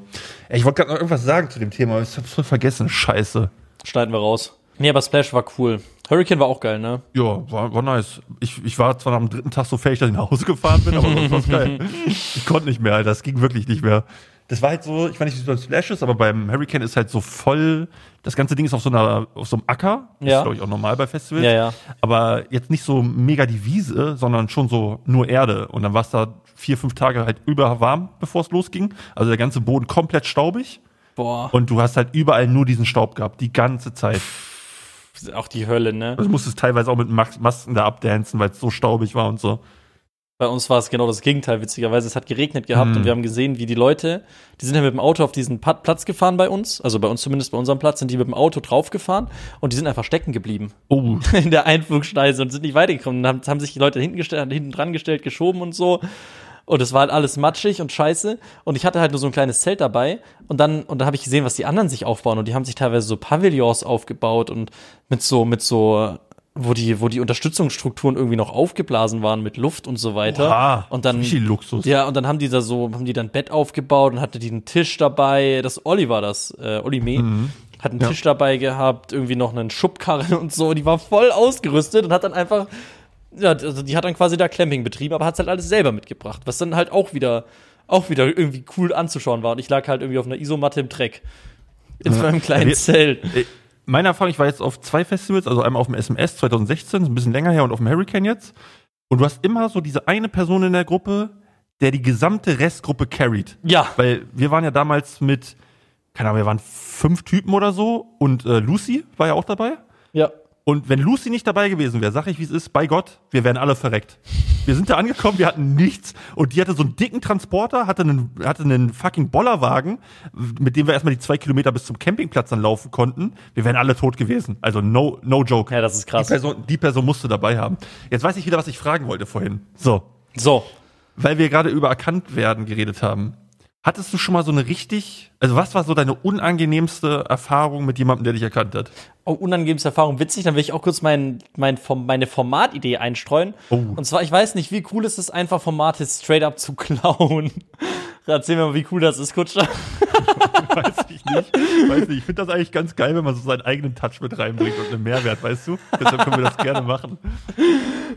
Ey, ich wollte gerade noch irgendwas sagen zu dem Thema, aber ich hab's voll vergessen. Scheiße. Schneiden wir raus. Nee, aber Splash war cool. Hurricane war auch geil, ne? Ja, war, war nice. Ich, ich war zwar am dritten Tag so fähig, dass ich nach Hause gefahren bin, aber sonst war's geil. Ich konnte nicht mehr. Das ging wirklich nicht mehr. Das war halt so, ich weiß nicht, wie es beim Splash ist, aber beim Hurricane ist halt so voll, das ganze Ding ist auf so einer, auf so einem Acker. Das Ja. ist, glaube ich, auch normal bei Festivals. Ja, ja. Aber jetzt nicht so mega die Wiese, sondern schon so nur Erde. Und dann war es da vier, fünf Tage halt überwarm, bevor es losging. Also der ganze Boden komplett staubig. Boah, Und du hast halt überall nur diesen Staub gehabt, die ganze Zeit. auch die Hölle, ne? Also du musstest teilweise auch mit Masken da abdancen, weil es so staubig war und so. Bei uns war es genau das Gegenteil, witzigerweise. Es hat geregnet gehabt Mhm. und wir haben gesehen, wie die Leute, die sind ja mit dem Auto auf diesen Platz gefahren bei uns, also bei uns zumindest bei unserem Platz, sind die mit dem Auto draufgefahren und die sind einfach stecken geblieben Oh, in der Einflugschneise und sind nicht weitergekommen. Dann haben, haben sich die Leute hinten, gestellt, hinten dran gestellt, geschoben und so. Und es war halt alles matschig und scheiße. Und ich hatte halt nur so ein kleines Zelt dabei. Und dann, und dann habe ich gesehen, was die anderen sich aufbauen. Und die haben sich teilweise so Pavillons aufgebaut und mit so, mit so, wo die, wo die Unterstützungsstrukturen irgendwie noch aufgeblasen waren mit Luft und so weiter. Oha, und dann, richtig Luxus. ja, und dann haben die da so, haben die dann ein Bett aufgebaut und hatte die einen Tisch dabei. Das Olli war das, äh, Olli Mee. Hat einen Ja. Tisch dabei gehabt, irgendwie noch einen Schubkarren und so. Die war voll ausgerüstet und hat dann einfach, ja, also die hat dann quasi da Clamping betrieben, aber hat halt alles selber mitgebracht, was dann halt auch wieder, auch wieder irgendwie cool anzuschauen war. Und ich lag halt irgendwie auf einer Isomatte im Dreck. In meinem kleinen Ja, Zelt. Äh, Meine Erfahrung, ich war jetzt auf zwei Festivals, also einmal auf dem SMS 2016, ist ein bisschen länger her, und auf dem Hurricane jetzt. Und du hast immer so diese eine Person in der Gruppe, der die gesamte Restgruppe carried. Ja, Weil wir waren ja damals mit, keine Ahnung, wir waren fünf Typen oder so und äh, Lucy war ja auch dabei. ja. Und wenn Lucy nicht dabei gewesen wäre, sag ich, wie es ist, bei Gott, wir wären alle verreckt. Wir sind da angekommen, wir hatten nichts. Und die hatte so einen dicken Transporter, hatte einen, hatte einen fucking Bollerwagen, mit dem wir erstmal die zwei Kilometer bis zum Campingplatz dann laufen konnten. Wir wären alle tot gewesen. Also no, no joke. Ja, das ist krass. Die Person, die Person musste dabei haben. Jetzt weiß ich wieder, was ich fragen wollte vorhin. So. So. Weil wir gerade über erkannt werden geredet haben. Hattest du schon mal so eine richtig, also was war so deine unangenehmste Erfahrung mit jemandem, der dich erkannt hat? Oh, unangenehmste Erfahrung, witzig, dann will ich auch kurz mein, mein, meine Formatidee einstreuen. Oh. Und zwar, ich weiß nicht, wie cool ist es einfach, Formate straight up zu klauen. Erzähl mir mal, wie cool das ist, Kutscher. Weiß ich nicht. Weiß nicht. Ich finde das eigentlich ganz geil, wenn man so seinen eigenen Touch mit reinbringt und einen Mehrwert, weißt du? Deshalb können wir das gerne machen.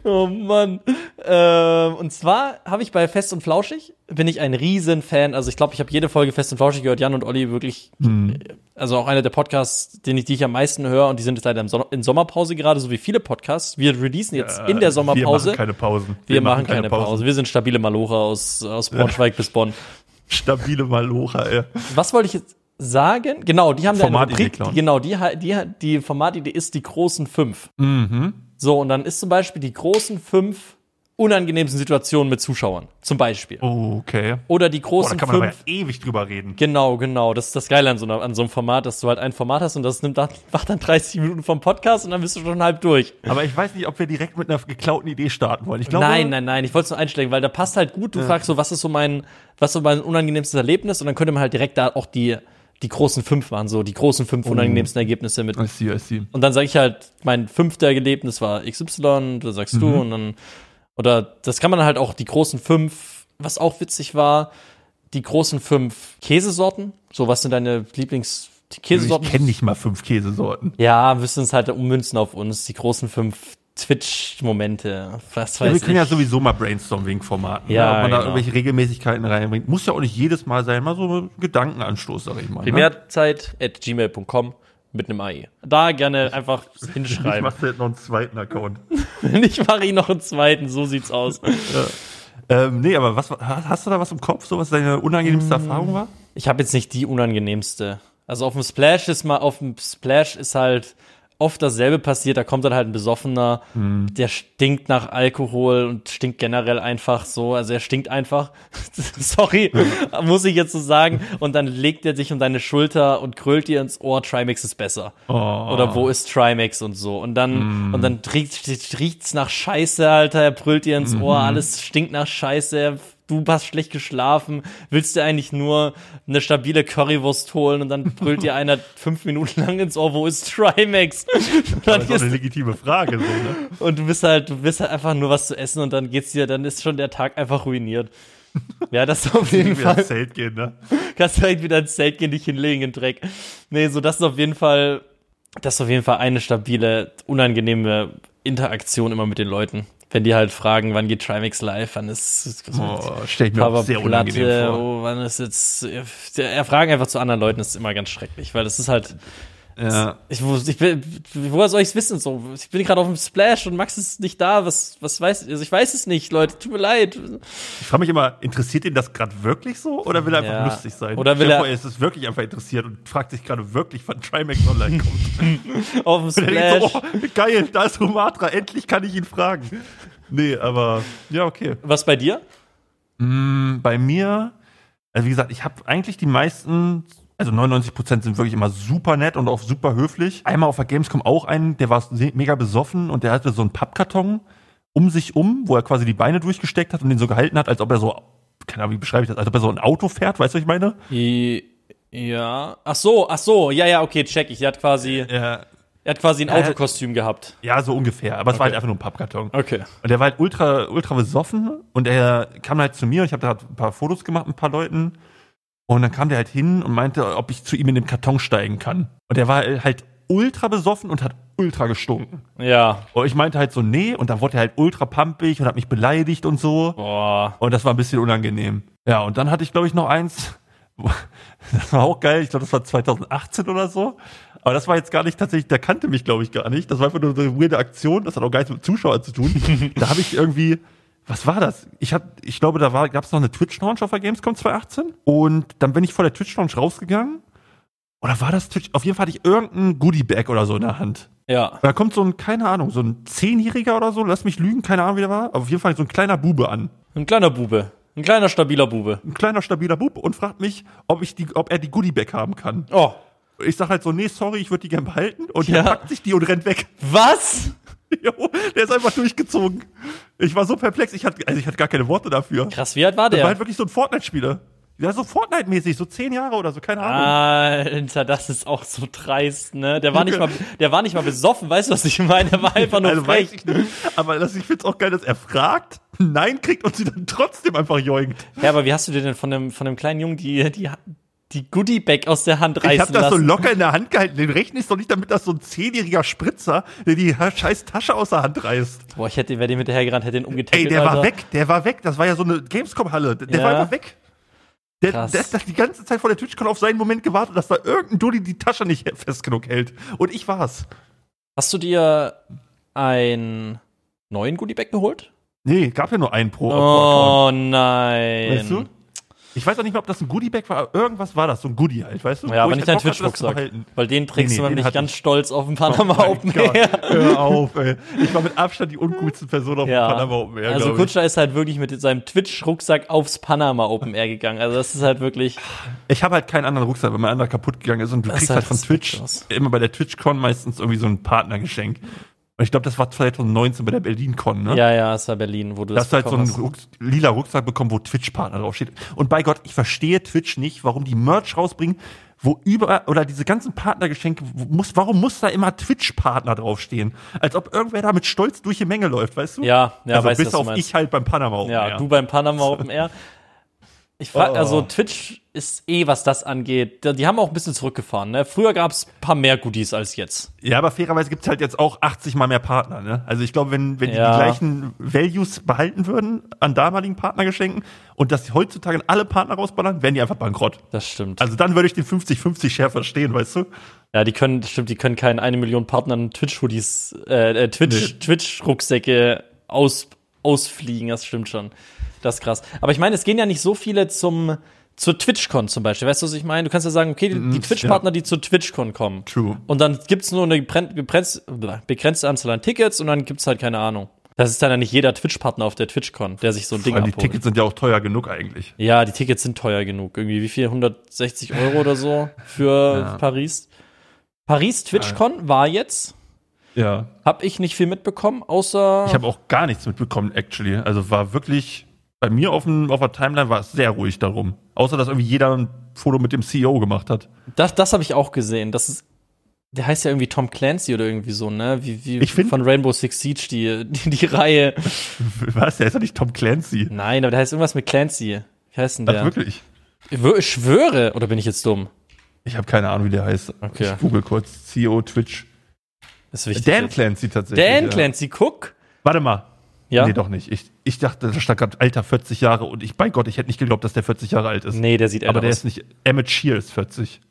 Oh Mann. Ähm, und zwar habe ich bei Fest und Flauschig, bin ich ein Riesen-Fan. Also ich glaube, ich habe jede Folge Fest und Flauschig gehört. Jan und Olli wirklich, Mhm. also auch einer der Podcasts, den ich, die ich am meisten höre. Und die sind jetzt leider im Son in Sommerpause gerade, so wie viele Podcasts. Wir releasen jetzt in der Sommerpause. Wir machen keine Pausen. Wir, machen, keine Pause. Wir sind stabile Malocher aus, aus Braunschweig bis Bonn. Stabile Malocha, ey. Was wollte ich jetzt sagen? Genau, die haben da eine Rubrik. Genau, die, die, die Formatidee ist die großen fünf. Mhm. So, und dann ist zum Beispiel die großen fünf unangenehmsten Situationen mit Zuschauern. Zum Beispiel. Oh, okay. Oder die Boah, da großen kann man aber fünf. ewig drüber reden. Genau, genau. Das ist das Geile an so, einer, an so einem Format, dass du halt ein Format hast und das nimmt dann, macht dann 30 Minuten vom Podcast und dann bist du schon halb durch. Aber ich weiß nicht, ob wir direkt mit einer geklauten Idee starten wollen. Ich glaube, nein, nein, nein, ich wollte es nur einstellen, weil da passt halt gut. Du fragst so, was ist so mein, was so mein unangenehmstes Erlebnis? Und dann könnte man halt direkt da auch die, die großen fünf machen, so die großen fünf unangenehmsten Ergebnisse mit. I see, I see. Und dann sage ich halt, mein fünfter Erlebnis war XY, da sagst du und dann, oder das kann man halt auch die großen fünf, was auch witzig war, die großen fünf Käsesorten. So, was sind deine Lieblings Ich Käsesorten? kenne nicht mal fünf Käsesorten. Ja, müssen es halt ummünzen auf uns, die großen fünf Twitch-Momente. Was Ja, weiß wir können ich. ja sowieso mal brainstormen wegen Formaten. Ja, ne? Ob man da genau. irgendwelche Regelmäßigkeiten reinbringt. Muss ja auch nicht jedes Mal sein, mal so ein Gedankenanstoß, sag ich mal. Ne? Primärzeit at gmail.com mit einem AI. Da gerne einfach Ich hinschreiben. machst du jetzt noch einen zweiten Account. Ich mache ich noch einen zweiten, so sieht's aus. ähm, nee, aber was hast du da was im Kopf, so was deine unangenehmste Mm. Erfahrung war? Ich habe jetzt nicht die unangenehmste. Also auf dem Splash ist mal, auf dem Splash ist halt oft dasselbe passiert. Da kommt dann halt ein Besoffener, der stinkt nach Alkohol und stinkt generell einfach so. Also er stinkt einfach. Sorry, muss ich jetzt so sagen. Und dann legt er sich um deine Schulter und krölt dir ins Ohr, Trimax ist besser. Oh. Oder wo ist Trimax und so. Und dann, und dann riecht, riecht's nach Scheiße, Alter. Er brüllt dir ins Ohr, alles stinkt nach Scheiße. Er du hast schlecht geschlafen, willst dir eigentlich nur eine stabile Currywurst holen und dann brüllt dir einer fünf Minuten lang ins Ohr, wo ist Trimax? Das ist auch eine legitime Frage. So, ne? und du bist halt, du bist halt einfach nur was zu essen und dann geht's dir, dann ist schon der Tag einfach ruiniert. Ja, das ist auf jeden Fall. ins Zelt gehen, ne? Kannst direkt wieder ins Zelt gehen, dich hinlegen in Dreck. Nee, so das ist auf jeden Fall, das ist auf jeden Fall eine stabile, unangenehme Interaktion immer mit den Leuten. Wenn die halt fragen, wann geht Trimax live, wann ist Oh, stell ich mir auch sehr Platte, vor. oh, wann ist jetzt, er fragen einfach zu anderen Leuten ist immer ganz schrecklich, weil das ist halt, Ja. ich, ich will, woher soll ich es wissen? So, ich bin gerade auf dem Splash und Max ist nicht da. Was, was weiß, also ich weiß es nicht, Leute. Tut mir leid. Ich frage mich immer, interessiert ihn das gerade wirklich so oder will er einfach Ja. lustig sein? Oder will er- vor, er ist es wirklich einfach interessiert und fragt sich gerade wirklich, wann Trimax online kommt. Auf dem Splash. so, oh, geil, da ist Rumatra, endlich kann ich ihn fragen. Nee, aber ja, okay. Was bei dir? Bei mir, also wie gesagt, ich habe eigentlich die meisten, also 99 Prozent sind wirklich immer super nett und auch super höflich. Einmal auf der Gamescom auch einen, der war mega besoffen und der hatte so einen Pappkarton um sich um, wo er quasi die Beine durchgesteckt hat und den so gehalten hat, als ob er so, keine Ahnung, wie beschreibe ich das, als ob er so ein Auto fährt, weißt du, was ich meine? Ja. Ach so, ach so. Ja, ja, okay, check ich. Er hat quasi, Ja, er hat quasi ein Autokostüm gehabt. ja so ungefähr, aber es war Okay. halt einfach nur ein Pappkarton. Okay. Und der war halt ultra, ultra besoffen und er kam halt zu mir, ich habe da ein paar Fotos gemacht mit ein paar Leuten und dann kam der halt hin und meinte, ob ich zu ihm in den Karton steigen kann. Und der war halt ultra besoffen und hat ultra gestunken. Ja. Und ich meinte halt so, nee, und dann wurde er halt ultra pumpig und hat mich beleidigt und so. Boah. Und das war ein bisschen unangenehm. Ja, und dann hatte ich, glaube ich, noch eins. Das war auch geil. Ich glaube, das war 2018 oder so. Aber das war jetzt gar nicht tatsächlich, der kannte mich, glaube ich, gar nicht. Das war einfach nur so eine weirde Aktion. Das hat auch gar nichts mit Zuschauern zu tun. da habe ich irgendwie, was war das? Ich hab, ich glaube, da war, gab es noch eine Twitch-Launch auf der Gamescom 2018. Und dann bin ich vor der Twitch-Launch rausgegangen. Oder war das Twitch? Auf jeden Fall hatte ich irgendein Goodie-Bag oder so in der Hand. Ja. Da kommt so ein, keine Ahnung, so ein Zehnjähriger oder so, lass mich lügen, keine Ahnung, wie der war. Aber auf jeden Fall so ein kleiner Bube an. Ein kleiner Bube. Ein kleiner, stabiler Bube. ein kleiner stabiler Bub und fragt mich, ob ich die, ob er die Goodiebag haben kann. Oh. Ich sag halt so, nee, sorry, ich würde die gern behalten und Ja. er packt sich die und rennt weg. Was? Jo, der ist einfach durchgezogen. Ich war so perplex, ich hatte, also ich hatte gar keine Worte dafür. Krass, wie alt war Der war der? halt wirklich so ein Fortnite-Spieler. Ja, so Fortnite-mäßig, so zehn Jahre oder so, keine Ahnung. Alter, das ist auch so dreist, ne? Der war nicht mal, der war nicht mal besoffen, weißt du, was ich meine? Der war einfach nur also frech. weiß ich nicht. Aber das, ich find's auch geil, dass er fragt, Nein kriegt und sie dann trotzdem einfach joinkt. Ja, aber wie hast du dir denn von dem, von dem kleinen Jungen die, die, die Goodie-Bag aus der Hand reißen Ich hab das so lassen? locker in der Hand gehalten. Den rechnest doch nicht damit, dass so ein zehnjähriger Spritzer der die scheiß Tasche aus der Hand reißt. Boah, ich hätte, wäre dem hinterhergerannt, hätte den umgetackelt, Ey, der Alter. war weg, der war weg. Das war ja so eine Gamescom-Halle. Der Ja. war einfach weg. Der, Krass. der ist die ganze Zeit vor der TwitchCon auf seinen Moment gewartet, dass da irgendein Dulli die Tasche nicht fest genug hält. Und ich war's. Hast du dir einen neuen Goodie-Bag geholt? Nee, gab ja nur einen pro, pro. Oh nein. Weißt du? Ich weiß auch nicht mehr, ob das ein Goodie-Bag war. Irgendwas war das, so ein Goodie halt, weißt du? Ja, aber ich nicht dein Twitch-Rucksack. Weil den trägst Nee, du nee, nämlich den hatte ganz ich. stolz auf dem Oh Panama mein Open Gott, Air. Hör auf, ey. Ich war mit Abstand die uncoolste Person auf Ja. dem Panama Open Air, Also. Kutscher ist halt wirklich mit seinem Twitch-Rucksack aufs Panama Open Air gegangen. Also das ist halt wirklich. Ich habe halt keinen anderen Rucksack, weil mein anderer kaputt gegangen ist und du Das kriegst halt von Twitch respektlos. immer bei der TwitchCon meistens irgendwie so ein Partnergeschenk. Und ich glaube, das war 2019 bei der BerlinCon, ne? Ja, ja, es war Berlin, wo du Da das hast du halt so einen Ruck, lila Rucksack bekommen, wo Twitch-Partner draufsteht. Und bei Gott, ich verstehe Twitch nicht, warum die Merch rausbringen, wo überall, oder diese ganzen Partnergeschenke, muss, warum muss da immer Twitch-Partner draufstehen? Als ob irgendwer da mit Stolz durch die Menge läuft, weißt du? Ja, ja, also weiß ich, bis du auf ich halt beim Panama Open Ja, Air. du beim Panama Open Air. Ich frage, Oh. also Twitch ist eh, was das angeht. Die die haben auch ein bisschen zurückgefahren. Ne? Früher gab es ein paar mehr Goodies als jetzt. Ja, aber fairerweise gibt's halt jetzt auch 80 mal mehr Partner, ne? Also ich glaube, wenn, wenn die Ja. die gleichen Values behalten würden an damaligen Partnergeschenken und dass sie heutzutage alle Partner rausballern, wären die einfach bankrott. Das stimmt. Also dann würde ich den 50-50-Share verstehen, weißt du? ja, die können, das stimmt, die können keinen eine Million Partnern Twitch-Hoodies, äh, äh, Twitch, Nee. Twitch-Rucksäcke aus, ausfliegen. Das stimmt schon. Das ist krass. Aber ich meine, es gehen ja nicht so viele zum zur TwitchCon zum Beispiel. Weißt du, was ich meine? Du kannst ja sagen, okay, die, die Twitch-Partner, die zur TwitchCon kommen. True. Und dann gibt's nur eine begren- begrenz- begrenzte Anzahl an Tickets und dann gibt's halt keine Ahnung. Das ist dann ja nicht jeder Twitch-Partner auf der TwitchCon, der sich so ein Ding Weil die abholt. Tickets sind ja auch teuer genug eigentlich. Ja, die Tickets sind teuer genug. Irgendwie wie viel? 160 Euro oder so für Ja. Paris. Paris TwitchCon war jetzt. Ja. Hab ich nicht viel mitbekommen, außer. Ich habe auch gar nichts mitbekommen, actually. Also war wirklich bei mir auf, dem, auf der Timeline war es sehr ruhig darum. Außer, dass irgendwie jeder ein Foto mit dem CEO gemacht hat. Das, das habe ich auch gesehen. Das ist, der heißt ja irgendwie Tom Clancy oder irgendwie so, ne? Wie, wie Ich find- von Rainbow Six Siege, die, die, die Reihe. Was? Der ist doch nicht Tom Clancy. Nein, aber der heißt irgendwas mit Clancy. Wie heißt denn der? wirklich? Ich wö- ich schwöre, oder bin ich jetzt dumm? Ich habe keine Ahnung, wie der heißt. Okay. Ich google kurz. CEO Twitch. Das ist wichtig. Dan jetzt. Clancy tatsächlich. Dan ja. Clancy, guck. Warte mal. Ja? Nee, doch nicht. Ich, ich dachte, da stand gerade Alter 40 Jahre und ich, bei Gott, ich hätte nicht geglaubt, dass der 40 Jahre alt ist. Nee, der sieht älter aber der aus. ist nicht. Emmett Shear ist 40.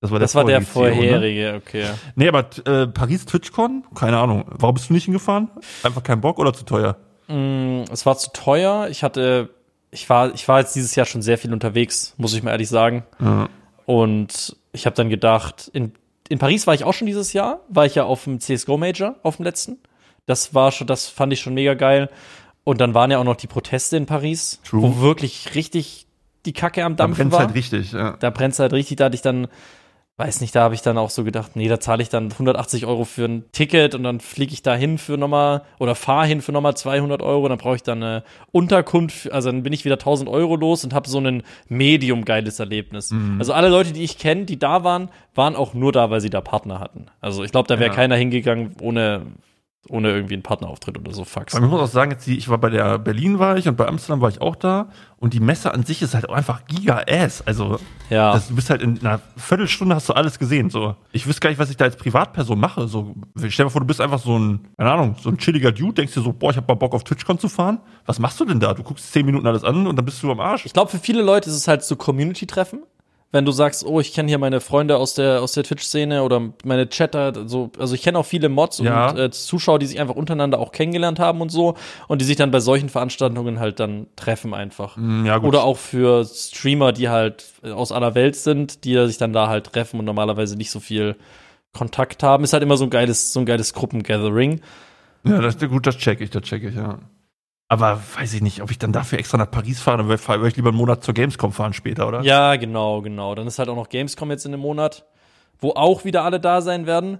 Das war der, das war der vorherige Ne? vorherige, okay. Nee, aber äh, Paris TwitchCon? Keine Ahnung. Warum bist du nicht hingefahren? Einfach kein Bock oder zu teuer? Mm, es war zu teuer. Ich hatte, ich war, ich war jetzt dieses Jahr schon sehr viel unterwegs, muss ich mal ehrlich sagen. Ja. Und ich habe dann gedacht, in, in Paris war ich auch schon dieses Jahr, war ich ja auf dem CSGO Major, auf dem letzten. Das war schon, das fand ich schon mega geil. Und dann waren ja auch noch die Proteste in Paris, True. wo wirklich richtig die Kacke am Da Dampfen brennt's war. halt richtig, ja. da brennt's halt richtig, da hatte ich dann, weiß nicht, da habe ich dann auch so gedacht, nee, da zahle ich dann 180 Euro für ein Ticket und dann fliege ich da hin für nochmal oder fahre hin für nochmal 200 Euro, dann brauche ich dann eine Unterkunft, also dann bin ich wieder 1000 Euro los und habe so ein medium geiles Erlebnis. Also alle Leute, die ich kenne, die da waren, waren auch nur da, weil sie da Partner hatten. Also ich glaube, da wäre Ja. keiner hingegangen ohne ohne irgendwie einen Partnerauftritt oder so. Fax. Aber ich muss auch sagen, jetzt die, ich war bei der Berlin war ich und bei Amsterdam war ich auch da und die Messe an sich ist halt auch einfach giga-ass. Also Ja. das, du bist halt in einer Viertelstunde hast du alles gesehen. So, ich wüsste gar nicht, was ich da als Privatperson mache. So, stell dir mal vor, du bist einfach so ein, keine Ahnung, so ein chilliger Dude, denkst dir so, boah, ich hab mal Bock auf TwitchCon zu fahren. Was machst du denn da? Du guckst zehn Minuten alles an und dann bist du am Arsch. Ich glaube, für viele Leute ist es halt so Community-Treffen. Wenn du sagst, oh, ich kenne hier meine Freunde aus der, aus der Twitch-Szene oder meine Chatter, so, also ich kenne auch viele Mods Ja. und äh, Zuschauer, die sich einfach untereinander auch kennengelernt haben und so und die sich dann bei solchen Veranstaltungen halt dann treffen einfach. Hm, Ja, gut. Oder auch für Streamer, die halt äh, aus aller Welt sind, die sich dann da halt treffen und normalerweise nicht so viel Kontakt haben. Ist halt immer so ein geiles, so ein geiles Gruppengathering. Ja, das, gut, das check ich, das check ich, ja. Aber weiß ich nicht, ob ich dann dafür extra nach Paris fahre, dann würde ich lieber einen Monat zur Gamescom fahren später, oder? Ja, genau, genau. Dann ist halt auch noch Gamescom jetzt in einem Monat, wo auch wieder alle da sein werden.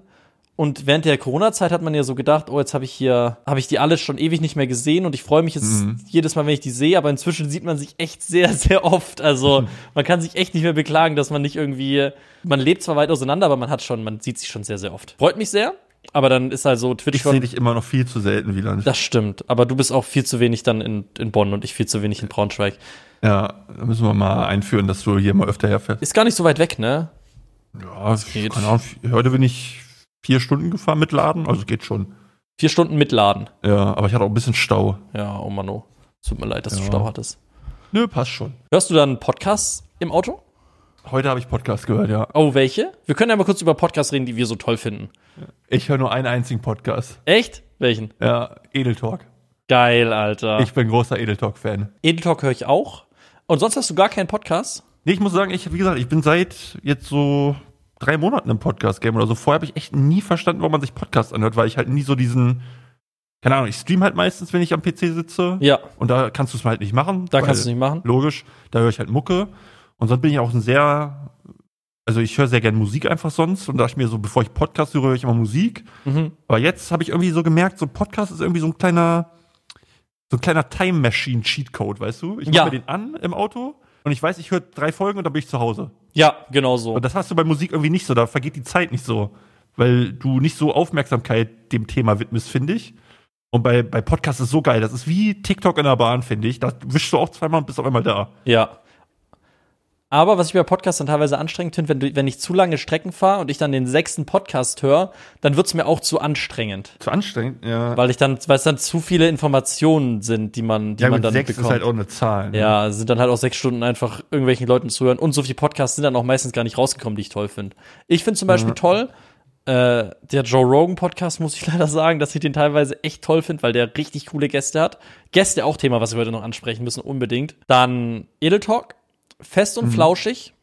Und während der Corona-Zeit hat man ja so gedacht, oh, jetzt habe ich hier, habe ich die alle schon ewig nicht mehr gesehen und ich freue mich jetzt Mhm. jedes Mal, wenn ich die sehe, aber inzwischen sieht man sich echt sehr, sehr oft. Also man kann sich echt nicht mehr beklagen, dass man nicht irgendwie, man lebt zwar weit auseinander, aber man hat schon, man sieht sich schon sehr, sehr oft. Freut mich sehr, aber dann ist halt so Twitch Ich sehe dich immer noch viel zu selten, Wieland. Das stimmt, aber du bist auch viel zu wenig dann in, in Bonn und ich viel zu wenig in Braunschweig. Ja, da müssen wir mal einführen, dass du hier mal öfter herfährst. Ist gar nicht so weit weg, ne? Ja, geht. keine Ahnung. Heute bin ich vier Stunden gefahren mit Laden, also geht schon. Vier Stunden mitladen. Ja, aber ich hatte auch ein bisschen Stau. Ja, oh Mann, oh. Es Tut mir leid, dass du Ja. Stau hattest. Nö, passt schon. Hörst du dann Podcasts im Auto? Heute habe ich Podcast gehört, ja. Oh, welche? Wir können ja mal kurz über Podcasts reden, die wir so toll finden. Ich höre nur einen einzigen Podcast. Echt? Welchen? Ja, Edeltalk. Geil, Alter. Ich bin großer Edeltalk-Fan. Edeltalk höre ich auch. Und sonst hast du gar keinen Podcast? Nee, ich muss sagen, ich, wie gesagt, ich bin seit jetzt so drei Monaten im Podcast-Game oder so. Vorher habe ich echt nie verstanden, warum man sich Podcasts anhört, weil ich halt nie so diesen, keine Ahnung, ich stream halt meistens, wenn ich am PC sitze. Ja, Und da kannst du es halt nicht machen. da kannst du es nicht machen. Logisch, da höre ich halt Mucke. Und sonst bin ich auch ein sehr, also ich höre sehr gern Musik einfach sonst. Und da dachte ich mir so, bevor ich Podcast höre, höre ich immer Musik. Mhm. Aber jetzt habe ich irgendwie so gemerkt, so ein Podcast ist irgendwie so ein kleiner, so ein kleiner Time Machine Cheatcode, weißt du? Ich mache Ja. mir den an im Auto und ich weiß, ich höre drei Folgen und dann bin ich zu Hause. Ja, genau so. Und das hast du bei Musik irgendwie nicht so, da vergeht die Zeit nicht so. Weil du nicht so Aufmerksamkeit dem Thema widmest, finde ich. Und bei, bei Podcasts ist es so geil. Das ist wie TikTok in der Bahn, finde ich. Da wischst du auch zweimal und bist auf einmal da. Ja. Aber was ich bei Podcasts dann teilweise anstrengend finde, wenn, wenn ich zu lange Strecken fahre und ich dann den sechsten Podcast höre, dann wird's mir auch zu anstrengend. Zu anstrengend, ja. Weil ich dann, weil es dann zu viele Informationen sind, die man, die ja, man dann sechs bekommt. ist halt auch eine Zahl. Ne? Ja, sind dann halt auch sechs Stunden einfach irgendwelchen Leuten zuhören. Und so viele Podcasts sind dann auch meistens gar nicht rausgekommen, die ich toll finde. Ich finde zum Beispiel toll, äh, der Joe Rogan Podcast, muss ich leider sagen, dass ich den teilweise echt toll finde, weil der richtig coole Gäste hat. Gäste auch Thema, was wir heute noch ansprechen müssen, unbedingt. Dann Edel Talk, fest und flauschig.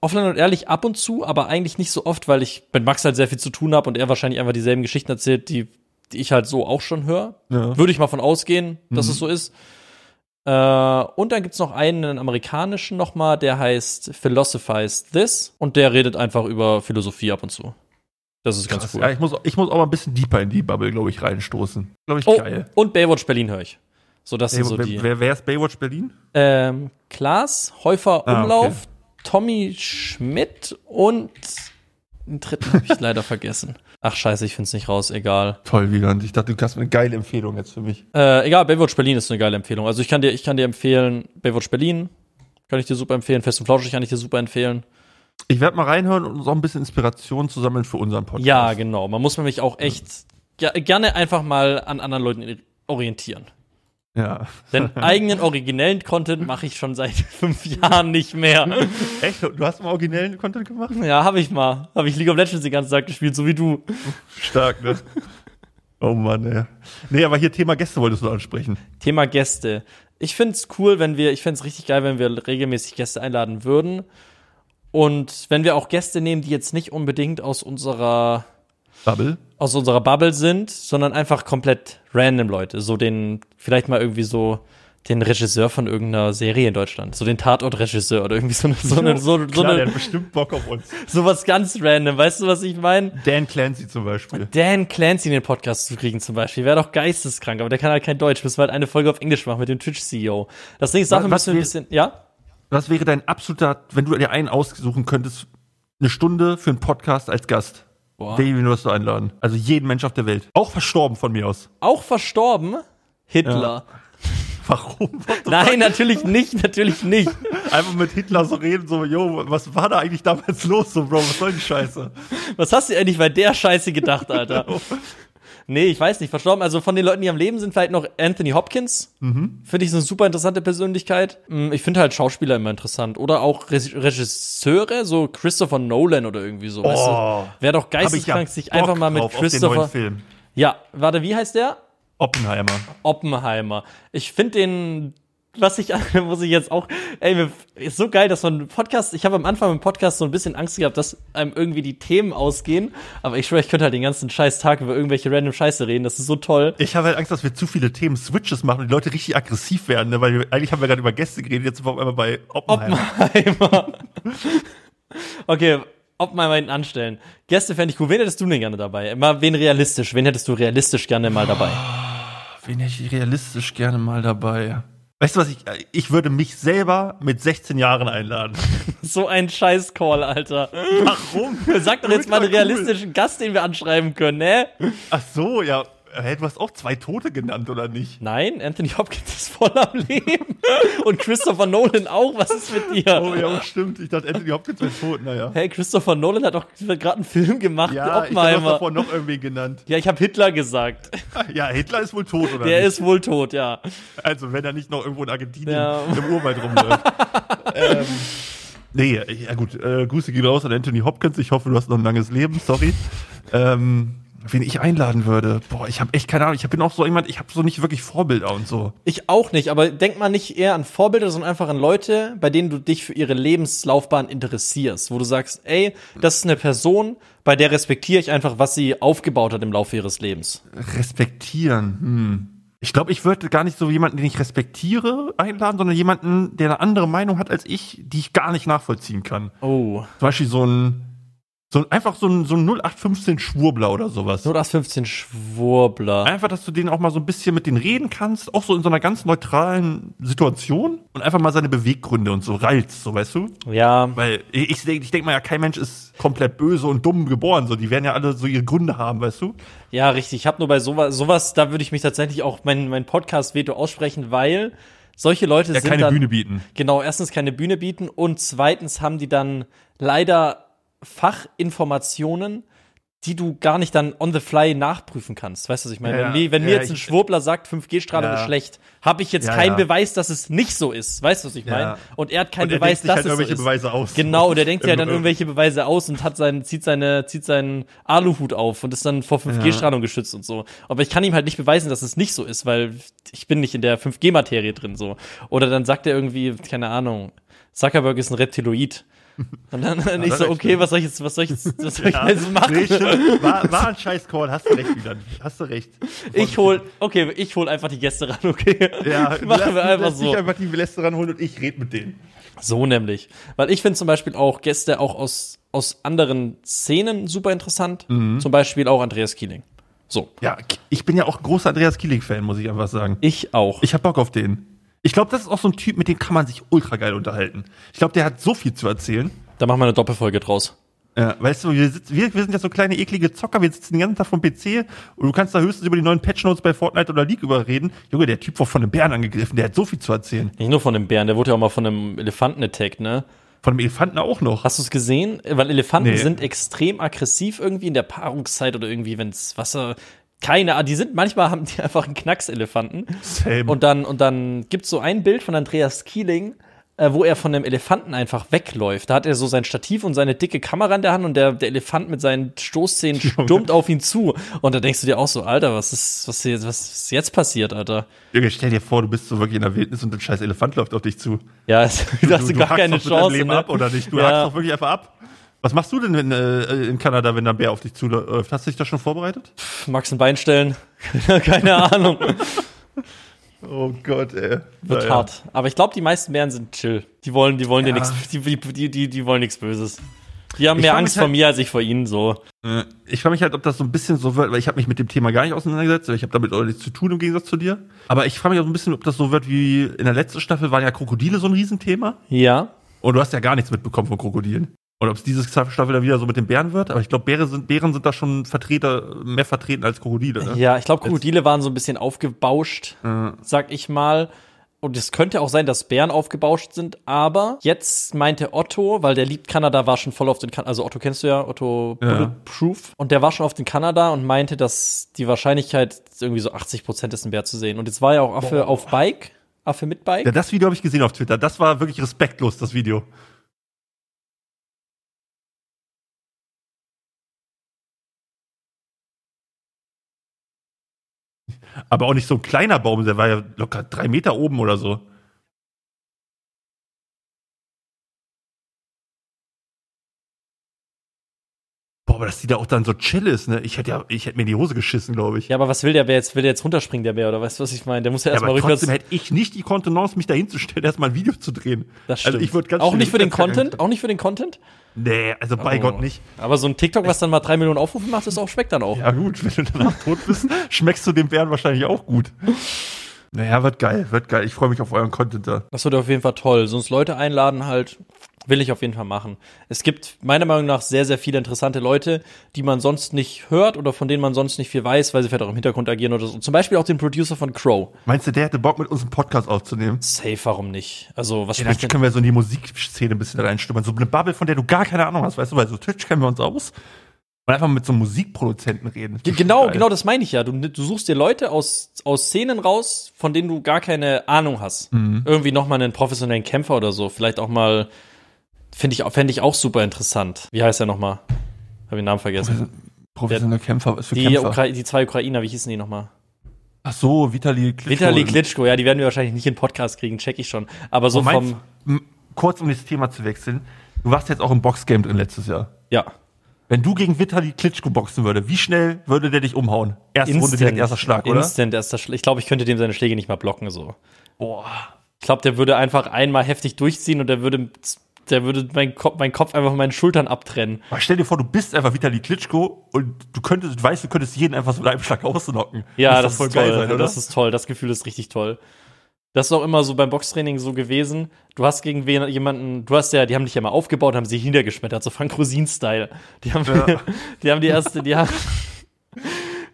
Offline und ehrlich ab und zu, aber eigentlich nicht so oft, weil ich mit Max halt sehr viel zu tun habe und er wahrscheinlich einfach dieselben Geschichten erzählt, die, die ich halt so auch schon höre. Ja. Würde ich mal von ausgehen, dass es so ist. Äh, und dann gibt's noch einen, einen amerikanischen nochmal, der heißt Philosophize This und der redet einfach über Philosophie ab und zu. Das ist ganz Krass. cool. Ja, ich muss, ich muss auch mal ein bisschen deeper in die Bubble, glaube ich, reinstoßen. Glaube ich, oh, geil. und Baywatch Berlin höre ich. So, das Ey, sind so wer, die. wer, wer ist Baywatch Berlin? Ähm, Klaas, Häufer Ah, Umlauf, okay. Tommy Schmidt und den dritten habe ich leider vergessen. Ach scheiße, ich find's nicht raus, egal. Toll, Wieland. Ich dachte, du hast eine geile Empfehlung jetzt für mich. Äh, egal, Baywatch Berlin ist eine geile Empfehlung. Also ich kann dir, ich kann dir empfehlen, Baywatch Berlin kann ich dir super empfehlen, Fest und Flauschig kann ich dir super empfehlen. Ich werde mal reinhören und uns auch ein bisschen Inspiration zu sammeln für unseren Podcast. Ja, genau. Man muss nämlich auch echt ge gerne einfach mal an anderen Leuten orientieren. Ja. Denn eigenen originellen Content mache ich schon seit fünf Jahren nicht mehr. Echt? Du hast mal originellen Content gemacht? Ja, habe ich mal. Habe ich League of Legends den ganzen Tag gespielt, so wie du. Stark, ne? Oh Mann, ey. Nee, aber hier Thema Gäste wolltest du ansprechen. Thema Gäste. Ich find's cool, wenn wir, ich find's richtig geil, wenn wir regelmäßig Gäste einladen würden. Und wenn wir auch Gäste nehmen, die jetzt nicht unbedingt aus unserer, Bubble? Aus unserer Bubble sind, sondern einfach komplett random Leute. So den, vielleicht mal irgendwie so den Regisseur von irgendeiner Serie in Deutschland. So den Tatort-Regisseur oder irgendwie so eine, so eine, so, so, Klar, der eine, hat bestimmt Bock auf uns. so was ganz random. Weißt du, was ich meine? Dan Clancy zum Beispiel. Dan Clancy in den Podcast zu kriegen zum Beispiel, wäre doch geisteskrank, aber der kann halt kein Deutsch. Müssen wir halt eine Folge auf Englisch machen mit dem Twitch-CEO. Das Ding ist, Was müssen wir ein bisschen, ja? Was wäre dein absoluter, wenn du dir einen aussuchen könntest, eine Stunde für einen Podcast als Gast? Boah. Wen würdest du einladen? Also jeden Mensch auf der Welt. Auch verstorben von mir aus. Auch verstorben? Hitler. Warum? Nein, natürlich nicht, natürlich nicht. Einfach mit Hitler so reden, so, yo, was war da eigentlich damals los, so, Bro, was soll die Scheiße? Was hast du eigentlich bei der Scheiße gedacht, Alter? Nee, ich weiß nicht, verstorben. Also von den Leuten, die am Leben sind, vielleicht noch Anthony Hopkins. Finde ich so eine super interessante Persönlichkeit. Mm, Ich finde halt Schauspieler immer interessant. Oder auch Re Regisseure, so Christopher Nolan oder irgendwie so. weißt Oh, du? Wäre doch ich ja geisteskrank, sich einfach mal mit drauf Christopher. Film. Ja, warte, wie heißt der? Oppenheimer. Oppenheimer. Ich finde den, was ich, muss ich jetzt auch, ey, ist so geil, dass man Podcast, ich habe am Anfang im Podcast so ein bisschen Angst gehabt, dass einem irgendwie die Themen ausgehen, aber ich schwöre, ich könnte halt den ganzen scheiß Tag über irgendwelche random Scheiße reden, das ist so toll. Ich habe halt Angst, dass wir zu viele Themen-Switches machen und die Leute richtig aggressiv werden, ne? weil wir, eigentlich haben wir gerade über Gäste geredet, jetzt sind wir auf einmal bei Oppenheimer. Oppenheimer. okay, Oppenheimer hinten anstellen. Gäste fände ich cool. Wen hättest du denn gerne dabei? Mal wen realistisch? Wen hättest du realistisch gerne mal dabei? Wen hätte ich realistisch gerne mal dabei? Weißt du was, ich, ich würde mich selber mit 16 Jahren einladen. So ein scheiß Call, Alter. Warum? Sag doch jetzt mal einen cool. realistischen Gast, den wir anschreiben können, ne? Ach so, ja. Hä, du hast auch zwei Tote genannt, oder nicht? Nein, Anthony Hopkins ist voll am Leben. Und Christopher Nolan auch. Was ist mit dir? Oh ja, stimmt. Ich dachte, Anthony Hopkins wäre tot, naja. Hey, Christopher Nolan hat doch gerade einen Film gemacht, Ja, ich habe Oppenheimer. davor noch irgendwie genannt. ja, ich habe Hitler gesagt. Ja, Hitler ist wohl tot, oder Der nicht? ist wohl tot, ja. Also, wenn er nicht noch irgendwo in Argentinien Ja. im Urwald rumläuft. ähm, nee, ja gut, äh, Grüße gehen raus an Anthony Hopkins. Ich hoffe, du hast noch ein langes Leben, sorry. Ähm, wen ich einladen würde. Boah, ich habe echt keine Ahnung. Ich bin auch so jemand, ich habe so nicht wirklich Vorbilder und so. Ich auch nicht, aber denk mal nicht eher an Vorbilder, sondern einfach an Leute, bei denen du dich für ihre Lebenslaufbahn interessierst, wo du sagst, ey, das ist eine Person, bei der respektiere ich einfach, was sie aufgebaut hat im Laufe ihres Lebens. Respektieren. Hm. Ich glaube, ich würde gar nicht so jemanden, den ich respektiere, einladen, sondern jemanden, der eine andere Meinung hat als ich, die ich gar nicht nachvollziehen kann. Oh. Zum Beispiel so ein, so ein einfach so ein, so ein 0815 Schwurbler oder sowas. 0815 Schwurbler. Einfach, dass du den auch mal so ein bisschen mit denen reden kannst, auch so in so einer ganz neutralen Situation und einfach mal seine Beweggründe und so reizt, so weißt du? Ja, Weil ich, ich denke ich denk mal ja, kein Mensch ist komplett böse und dumm geboren, so die werden ja alle so ihre Gründe haben, weißt du? ja, richtig. Ich habe nur bei sowas, sowas, da würde ich mich tatsächlich auch mein, mein Podcast-Veto aussprechen, weil solche Leute Ja, sind keine dann, Bühne bieten. Genau, erstens keine Bühne bieten und zweitens haben die dann leider Fachinformationen, die du gar nicht dann on the fly nachprüfen kannst. Weißt du, was ich meine? Ja, wenn mir, wenn mir ja, jetzt ein Schwurbler sagt, 5G-Strahlung Ja. ist schlecht, habe ich jetzt keinen. Beweis, dass es nicht so ist. Weißt du, was ich meine? Und er hat keinen Und er Beweis, dass halt es so irgendwelche ist. Beweise aus. Genau, der denkt ja dann Irgendwo- irgendwelche Beweise aus und hat seinen, zieht seine, zieht seinen Aluhut auf und ist dann vor 5G-Strahlung geschützt und so. Aber ich kann ihm halt nicht beweisen, dass es nicht so ist, weil ich bin nicht in der 5G-Materie drin so. Oder dann sagt er irgendwie, keine Ahnung, Zuckerberg ist ein Reptiloid. Und dann, dann ich so, okay, was soll ich jetzt, was soll ich jetzt, was soll ich Ja, jetzt machen? nee, war, war ein scheiß Call, hast du recht wieder. Hast du recht. Ich hol, okay, ich hol einfach die Gäste ran, okay? Ja, Machen wir einfach so. einfach die Läster ranholen und ich rede mit denen. So nämlich. Weil ich finde zum Beispiel auch Gäste auch aus, aus anderen Szenen super interessant. Mhm. Zum Beispiel auch Andreas Kieling. So. Ja, ich bin ja auch großer Andreas Kieling-Fan, muss ich einfach sagen. Ich auch. Ich hab Bock auf den. Ich glaube, das ist auch so ein Typ, mit dem kann man sich ultra geil unterhalten. Ich glaube, der hat so viel zu erzählen. Da machen wir eine Doppelfolge draus. Ja, weißt du, wir, sitzen, wir, wir sind ja so kleine eklige Zocker, wir sitzen den ganzen Tag vom PC und du kannst da höchstens über die neuen Patch-Notes bei Fortnite oder League überreden. Junge, der Typ war von einem Bären angegriffen, der hat so viel zu erzählen. Nicht nur von dem Bären, der wurde ja auch mal von einem Elefanten attackt, ne? Von einem Elefanten auch noch. Hast du es gesehen? Weil Elefanten Nee. sind extrem aggressiv irgendwie in der Paarungszeit oder irgendwie, wenns Wasser. Keine Ahnung, die sind, manchmal haben die einfach einen Knacks-Elefanten. Same. Und dann, und dann gibt's so ein Bild von Andreas Kieling, äh, wo er von dem Elefanten einfach wegläuft. Da hat er so sein Stativ und seine dicke Kamera in der Hand und der, der Elefant mit seinen Stoßzähnen stürmt auf ihn zu. Und da denkst du dir auch so, Alter, was ist, was ist, was ist jetzt passiert, Alter? Junge, stell dir vor, du bist so wirklich in der Wildnis und ein scheiß Elefant läuft auf dich zu. Ja, du hast du gar hackst keine Chance. Leben Ne? ab oder nicht? Du Ja. hackst doch wirklich einfach ab. Was machst du denn wenn, äh, in Kanada, wenn da ein Bär auf dich zuläuft? Hast du dich da schon vorbereitet? Magst du ein Bein stellen? keine Ahnung. Oh Gott, ey. Wird Naja. hart. Aber ich glaube, die meisten Bären sind chill. Die wollen, die wollen dir Ja. nichts, die, die, die, die wollen nichts Böses. Die haben Ich mehr Angst mich vor halt- mir als ich vor ihnen so. Äh, Ich frage mich halt, ob das so ein bisschen so wird, weil ich habe mich mit dem Thema gar nicht auseinandergesetzt, ich habe damit auch nichts zu tun im Gegensatz zu dir. Aber ich frage mich auch so ein bisschen, ob das so wird wie in der letzten Staffel waren ja Krokodile so ein Riesenthema. Ja. Und du hast ja gar nichts mitbekommen von Krokodilen. Und ob es diese Staffel dann wieder so mit den Bären wird, aber ich glaube, Bären sind, Bären sind da schon Vertreter, mehr vertreten als Krokodile. Ne? Ja, ich glaube, Krokodile waren so ein bisschen aufgebauscht, Äh, sag ich mal. Und es könnte auch sein, dass Bären aufgebauscht sind, aber jetzt meinte Otto, weil der liebt Kanada, war schon voll auf den Kanada, also Otto kennst du ja, Otto Ja. Bulletproof. Und der war schon auf den Kanada und meinte, dass die Wahrscheinlichkeit irgendwie so 80 Prozent ist, einen Bär zu sehen. Und jetzt war ja auch Affe auf Bike, Affe mit Bike. ja, das Video habe ich gesehen auf Twitter. Das war wirklich respektlos, das Video. Aber auch nicht so ein kleiner Baum, der war ja locker drei Meter oben oder so. Boah, aber dass die da auch dann so chill ist, ne? Ich hätte ja, ich hätte mir in die Hose geschissen, glaube ich. Ja, aber was will der Bär jetzt? Will der jetzt runterspringen, der Bär, oder weißt du, was ich meine? Der muss ja Ja, erstmal aber rückwärts. trotzdem hätte ich nicht die Kontenance, mich da hinzustellen, erstmal ein Video zu drehen. Das stimmt. Also ich würde ganz auch nicht für den Content? Auch nicht für den Content? Nee, also bei Oh. Gott nicht. Aber so ein TikTok, was dann mal drei Millionen Aufrufe macht, ist auch, schmeckt dann auch. Ja gut, wenn du danach tot bist, schmeckst du dem Bären wahrscheinlich auch gut. Naja, wird geil, wird geil. Ich freue mich auf euren Content da. Das wird auf jeden Fall toll. Sonst Leute einladen halt, will ich auf jeden Fall machen. Es gibt meiner Meinung nach sehr, sehr viele interessante Leute, die man sonst nicht hört oder von denen man sonst nicht viel weiß, weil sie vielleicht auch im Hintergrund agieren oder so. Zum Beispiel auch den Producer von Crow. Meinst du, der hätte Bock, mit uns einen Podcast aufzunehmen? Safe, warum nicht? Also, was Ja, spricht denn? können wir so in die Musikszene ein bisschen reinstummern. So eine Bubble, von der du gar keine Ahnung hast, weißt du, weil so Twitch kennen wir uns aus. Und einfach mit so einem Musikproduzenten reden. Ge- Genau, genau das meine ich ja. Du, du suchst dir Leute aus, aus Szenen raus, von denen du gar keine Ahnung hast. Mhm. Irgendwie nochmal einen professionellen Kämpfer oder so. Vielleicht auch mal, finde ich, fände ich auch super interessant. Wie heißt er nochmal? Habe den Namen vergessen. Professioneller Kämpfer, was für Die, Kämpfer? Ukra die zwei Ukrainer, wie hießen die nochmal? Ach so, Vitali Klitschko. Vitali Klitschko, ja, die werden wir wahrscheinlich nicht in den Podcast kriegen, check ich schon. Aber so meinst, vom, kurz um das Thema zu wechseln, du warst jetzt auch im Boxgame drin letztes Jahr. ja. Wenn du gegen Vitali Klitschko boxen würde, wie schnell würde der dich umhauen? Erste Runde direkt erster Schlag, oder? Instant erster Schlag. Ich glaube, ich könnte dem seine Schläge nicht mal blocken, so. Boah. Ich glaube, der würde einfach einmal heftig durchziehen und der würde, der würde meinen Kopf, meinen Kopf einfach von meinen Schultern abtrennen. Aber stell dir vor, du bist einfach Vitali Klitschko und du könntest, du weißt, du könntest jeden einfach so mit einem Schlag ausnocken. Ja, das, doch ist toll. das oder? ist toll. Das Gefühl ist richtig toll. Das ist auch immer so beim Boxtraining so gewesen. Du hast gegen wen, jemanden, du hast ja, die haben dich ja mal aufgebaut, haben sie niedergeschmettert, so Frank Rosin-Style. Die haben, Ja. die haben die erste, die haben,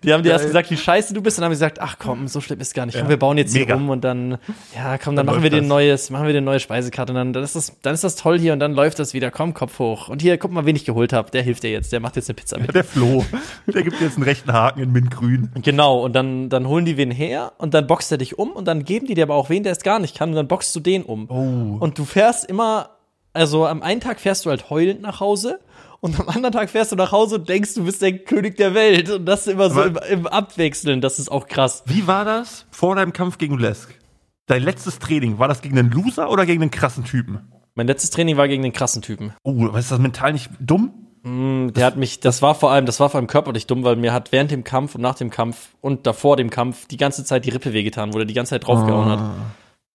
die haben dir erst Geil. gesagt, wie scheiße du bist, und dann haben sie gesagt, ach komm, so schlimm ist gar nicht. Komm, Ja. wir bauen jetzt Mega. hier rum und dann, ja, komm, dann, Dann machen wir dir ein neues, machen wir dir eine neue Speisekarte und dann, dann ist das, dann ist das toll hier und dann läuft das wieder. Komm, Kopf hoch. Und hier, guck mal, wen ich geholt habe. Der hilft dir jetzt. Der macht jetzt eine Pizza mit. Der Flo, der gibt dir jetzt einen rechten Haken in Mintgrün. Genau, und dann, dann holen die wen her und dann boxt er dich um und dann geben die dir aber auch wen, der es gar nicht kann und dann boxst du den um. Oh. Und du fährst immer, also am einen Tag fährst du halt heulend nach Hause und am anderen Tag fährst du nach Hause und denkst, du bist der König der Welt und das immer so im, im Abwechseln, das ist auch krass. Wie war das vor deinem Kampf gegen Lesk? Dein letztes Training, war das gegen einen Loser oder gegen einen krassen Typen? Mein letztes Training war gegen den krassen Typen. Oh, ist das mental nicht dumm? Der hat mich, das war vor allem, das war vor allem körperlich dumm, weil mir hat während dem Kampf und nach dem Kampf und davor dem Kampf die ganze Zeit die Rippe wehgetan, wo der die ganze Zeit draufgehauen hat.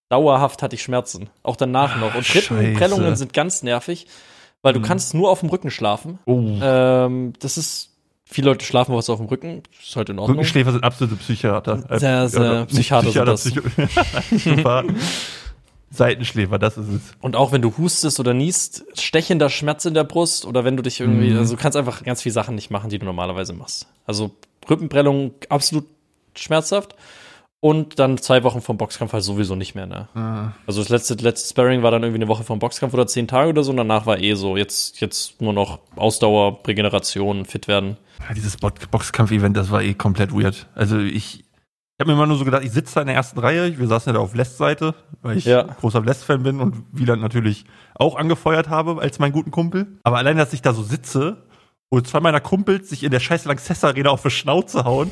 Dauerhaft hatte ich Schmerzen. Auch danach noch. Und Scheiße. Rippenprellungen sind ganz nervig, weil du kannst nur auf dem Rücken schlafen. Oh. Ähm, das ist Viele Leute schlafen was auf dem Rücken. Ist halt in Ordnung. Rückenschläfer sind absolute Psychiater. Sehr, sehr Ja, nicht Psychiater sind Psychiater, Psychopathen. Seitenschläfer, das ist es. Und auch wenn du hustest oder niest, stechender Schmerz in der Brust oder wenn du dich irgendwie, also du kannst einfach ganz viele Sachen nicht machen, die du normalerweise machst. Also Rippenprellung absolut schmerzhaft und dann zwei Wochen vom Boxkampf halt sowieso nicht mehr, ne? Also das letzte, letzte Sparring war dann irgendwie eine Woche vom Boxkampf oder zehn Tage oder so und danach war eh so, jetzt, jetzt nur noch Ausdauer, Regeneration, fit werden. Ja, dieses Bo- Boxkampf-Event, das war eh komplett weird. Also ich, ich habe mir immer nur so gedacht, ich sitze da in der ersten Reihe, wir saßen ja da auf Lest-Seite, weil ich Ja. großer Lest-Fan bin und Wieland natürlich auch angefeuert habe als meinen guten Kumpel. Aber allein, dass ich da so sitze und zwei meiner Kumpels sich in der scheiß Lanxess Arena auf die Schnauze hauen,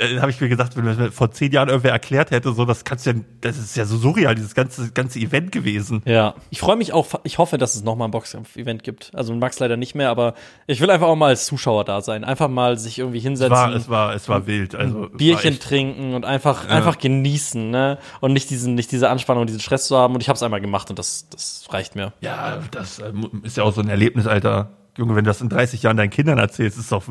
äh, habe ich mir gedacht, wenn mir vor zehn Jahren irgendwer erklärt hätte, so das kannst du ja, das ist ja so surreal, dieses ganze ganze Event gewesen. Ja. Ich freue mich auch, ich hoffe, dass es nochmal ein Boxkampf-Event gibt. Also Max leider nicht mehr, aber ich will einfach auch mal als Zuschauer da sein. Einfach mal sich irgendwie Es hinsetzen. war, es war, es war wild. Also es Bierchen echt- trinken und einfach, einfach genießen, ne? Und nicht diesen, nicht diese Anspannung, und diesen Stress zu haben. Und ich habe es einmal gemacht und das, das reicht mir. Ja, das äh, ist ja auch so ein Erlebnis, Alter. Junge, wenn du das in 30 Jahren deinen Kindern erzählst, ist doch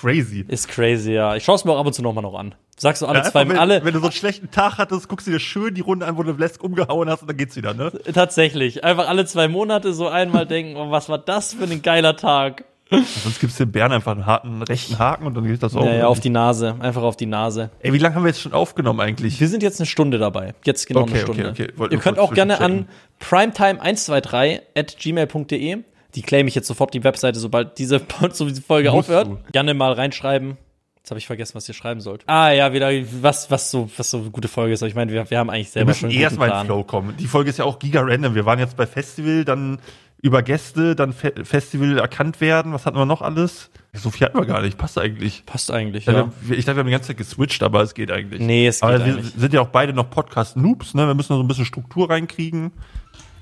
crazy. Ist crazy, ja. Ich schaue es mir auch ab und zu nochmal noch an. Sagst du alle Ja, zwei, wenn, alle, wenn du so einen schlechten Tag hattest, guckst du dir schön die Runde an, wo du Lesk umgehauen hast und dann geht's wieder, ne? tatsächlich, einfach alle zwei Monate so einmal denken, oh, was war das für ein geiler Tag. Sonst gibst du den Bären einfach einen harten rechten Haken und dann geht das auch. Ja, ja, auf die Nase, einfach auf die Nase. Ey, wie lange haben wir jetzt schon aufgenommen eigentlich? Wir sind jetzt eine Stunde dabei. Jetzt genau Okay, eine okay, Stunde. okay. Wollte Ihr nur könnt auch gerne an zwischenchecken. primetime123 at gmail.de, die claim ich jetzt sofort die Webseite, sobald diese, so diese Folge Musst aufhört. du. Gerne mal reinschreiben. Jetzt habe ich vergessen, was ihr schreiben sollt. Ah ja, wieder was, was so, was so eine gute Folge ist. Aber ich meine, wir, wir haben eigentlich Wir selber müssen schon eh erstmal in. Flow kommen. Die Folge ist ja auch giga random. Wir waren jetzt bei Festival, dann über Gäste, dann Fe Festival erkannt werden. Was hatten wir noch alles? So viel hatten wir gar nicht. Passt eigentlich. Passt eigentlich, Ja. wir- Ich dachte, wir haben die ganze Zeit geswitcht, aber es geht eigentlich. Nee, es geht aber wir eigentlich. sind ja auch beide noch Podcast-Noobs, ne? Wir müssen noch so ein bisschen Struktur reinkriegen.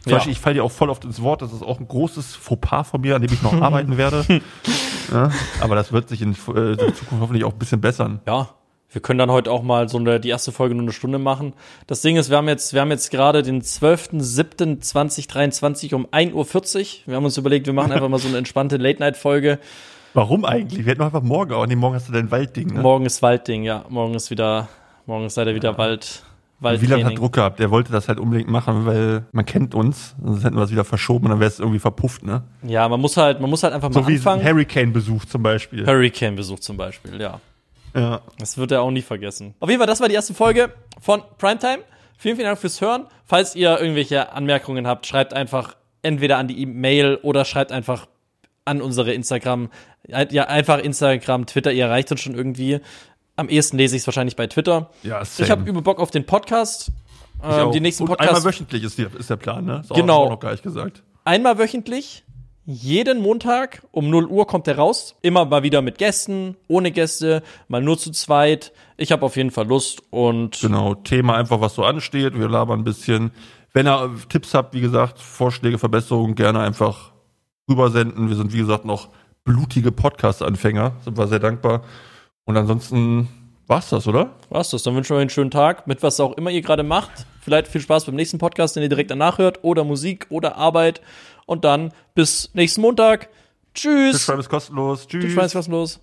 Zum Ja. Beispiel, ich falle dir auch voll oft ins Wort. Das ist auch ein großes Fauxpas von mir, an dem ich noch arbeiten werde. Ja, aber das wird sich in, äh, in Zukunft hoffentlich auch ein bisschen bessern. Ja, wir können dann heute auch mal so eine, die erste Folge nur eine Stunde machen. Das Ding ist, wir haben jetzt, wir haben jetzt gerade den 12.07.2023 um 1.40 Uhr. Wir haben uns überlegt, wir machen einfach mal so eine entspannte Late-Night-Folge. Warum eigentlich? Wir hätten einfach morgen auch. Nee, morgen hast du dein Waldding, ne? Morgen ist Waldding, ja. Morgen ist wieder, morgen ist leider wieder Wald, Wieland hat. Druck gehabt. Der wollte das halt unbedingt machen, weil man kennt uns. Sonst hätten wir es wieder verschoben und dann wäre es irgendwie verpufft, ne? Ja, man muss halt, man muss halt einfach mal So wie anfangen. Hurricane-Besuch zum Beispiel. Hurricane-Besuch zum Beispiel, ja. Ja. Das wird er auch nie vergessen. Auf jeden Fall, das war die erste Folge von Primetime. Vielen, vielen Dank fürs Hören. Falls ihr irgendwelche Anmerkungen habt, schreibt einfach entweder an die E-Mail oder schreibt einfach an unsere Instagram. Ja, einfach Instagram, Twitter, ihr erreicht uns schon irgendwie. Am ehesten lese ich es wahrscheinlich bei Twitter. Ja, Ich habe über Bock auf den Podcast. Ähm, die nächsten Podcasts Einmal wöchentlich ist, die, ist der Plan, ne? Ist Genau. Auch noch gar nicht gesagt. einmal wöchentlich. Jeden Montag um 0 Uhr kommt er raus. Immer mal wieder mit Gästen, ohne Gäste, mal nur zu zweit. Ich habe auf jeden Fall Lust und Genau, Thema einfach, was so ansteht. Wir labern ein bisschen. Wenn ihr Tipps habt, wie gesagt, Vorschläge, Verbesserungen, gerne einfach rübersenden. Wir sind, wie gesagt, noch blutige Podcast-Anfänger. Sind wir sehr dankbar. Und ansonsten war's das, oder? war's das. Dann wünschen wir euch einen schönen Tag mit was auch immer ihr gerade macht. Vielleicht viel Spaß beim nächsten Podcast, den ihr direkt danach hört. Oder Musik oder Arbeit. Und dann bis nächsten Montag. Tschüss. Subscribe ist kostenlos. Tschüss. Tschüss. kostenlos.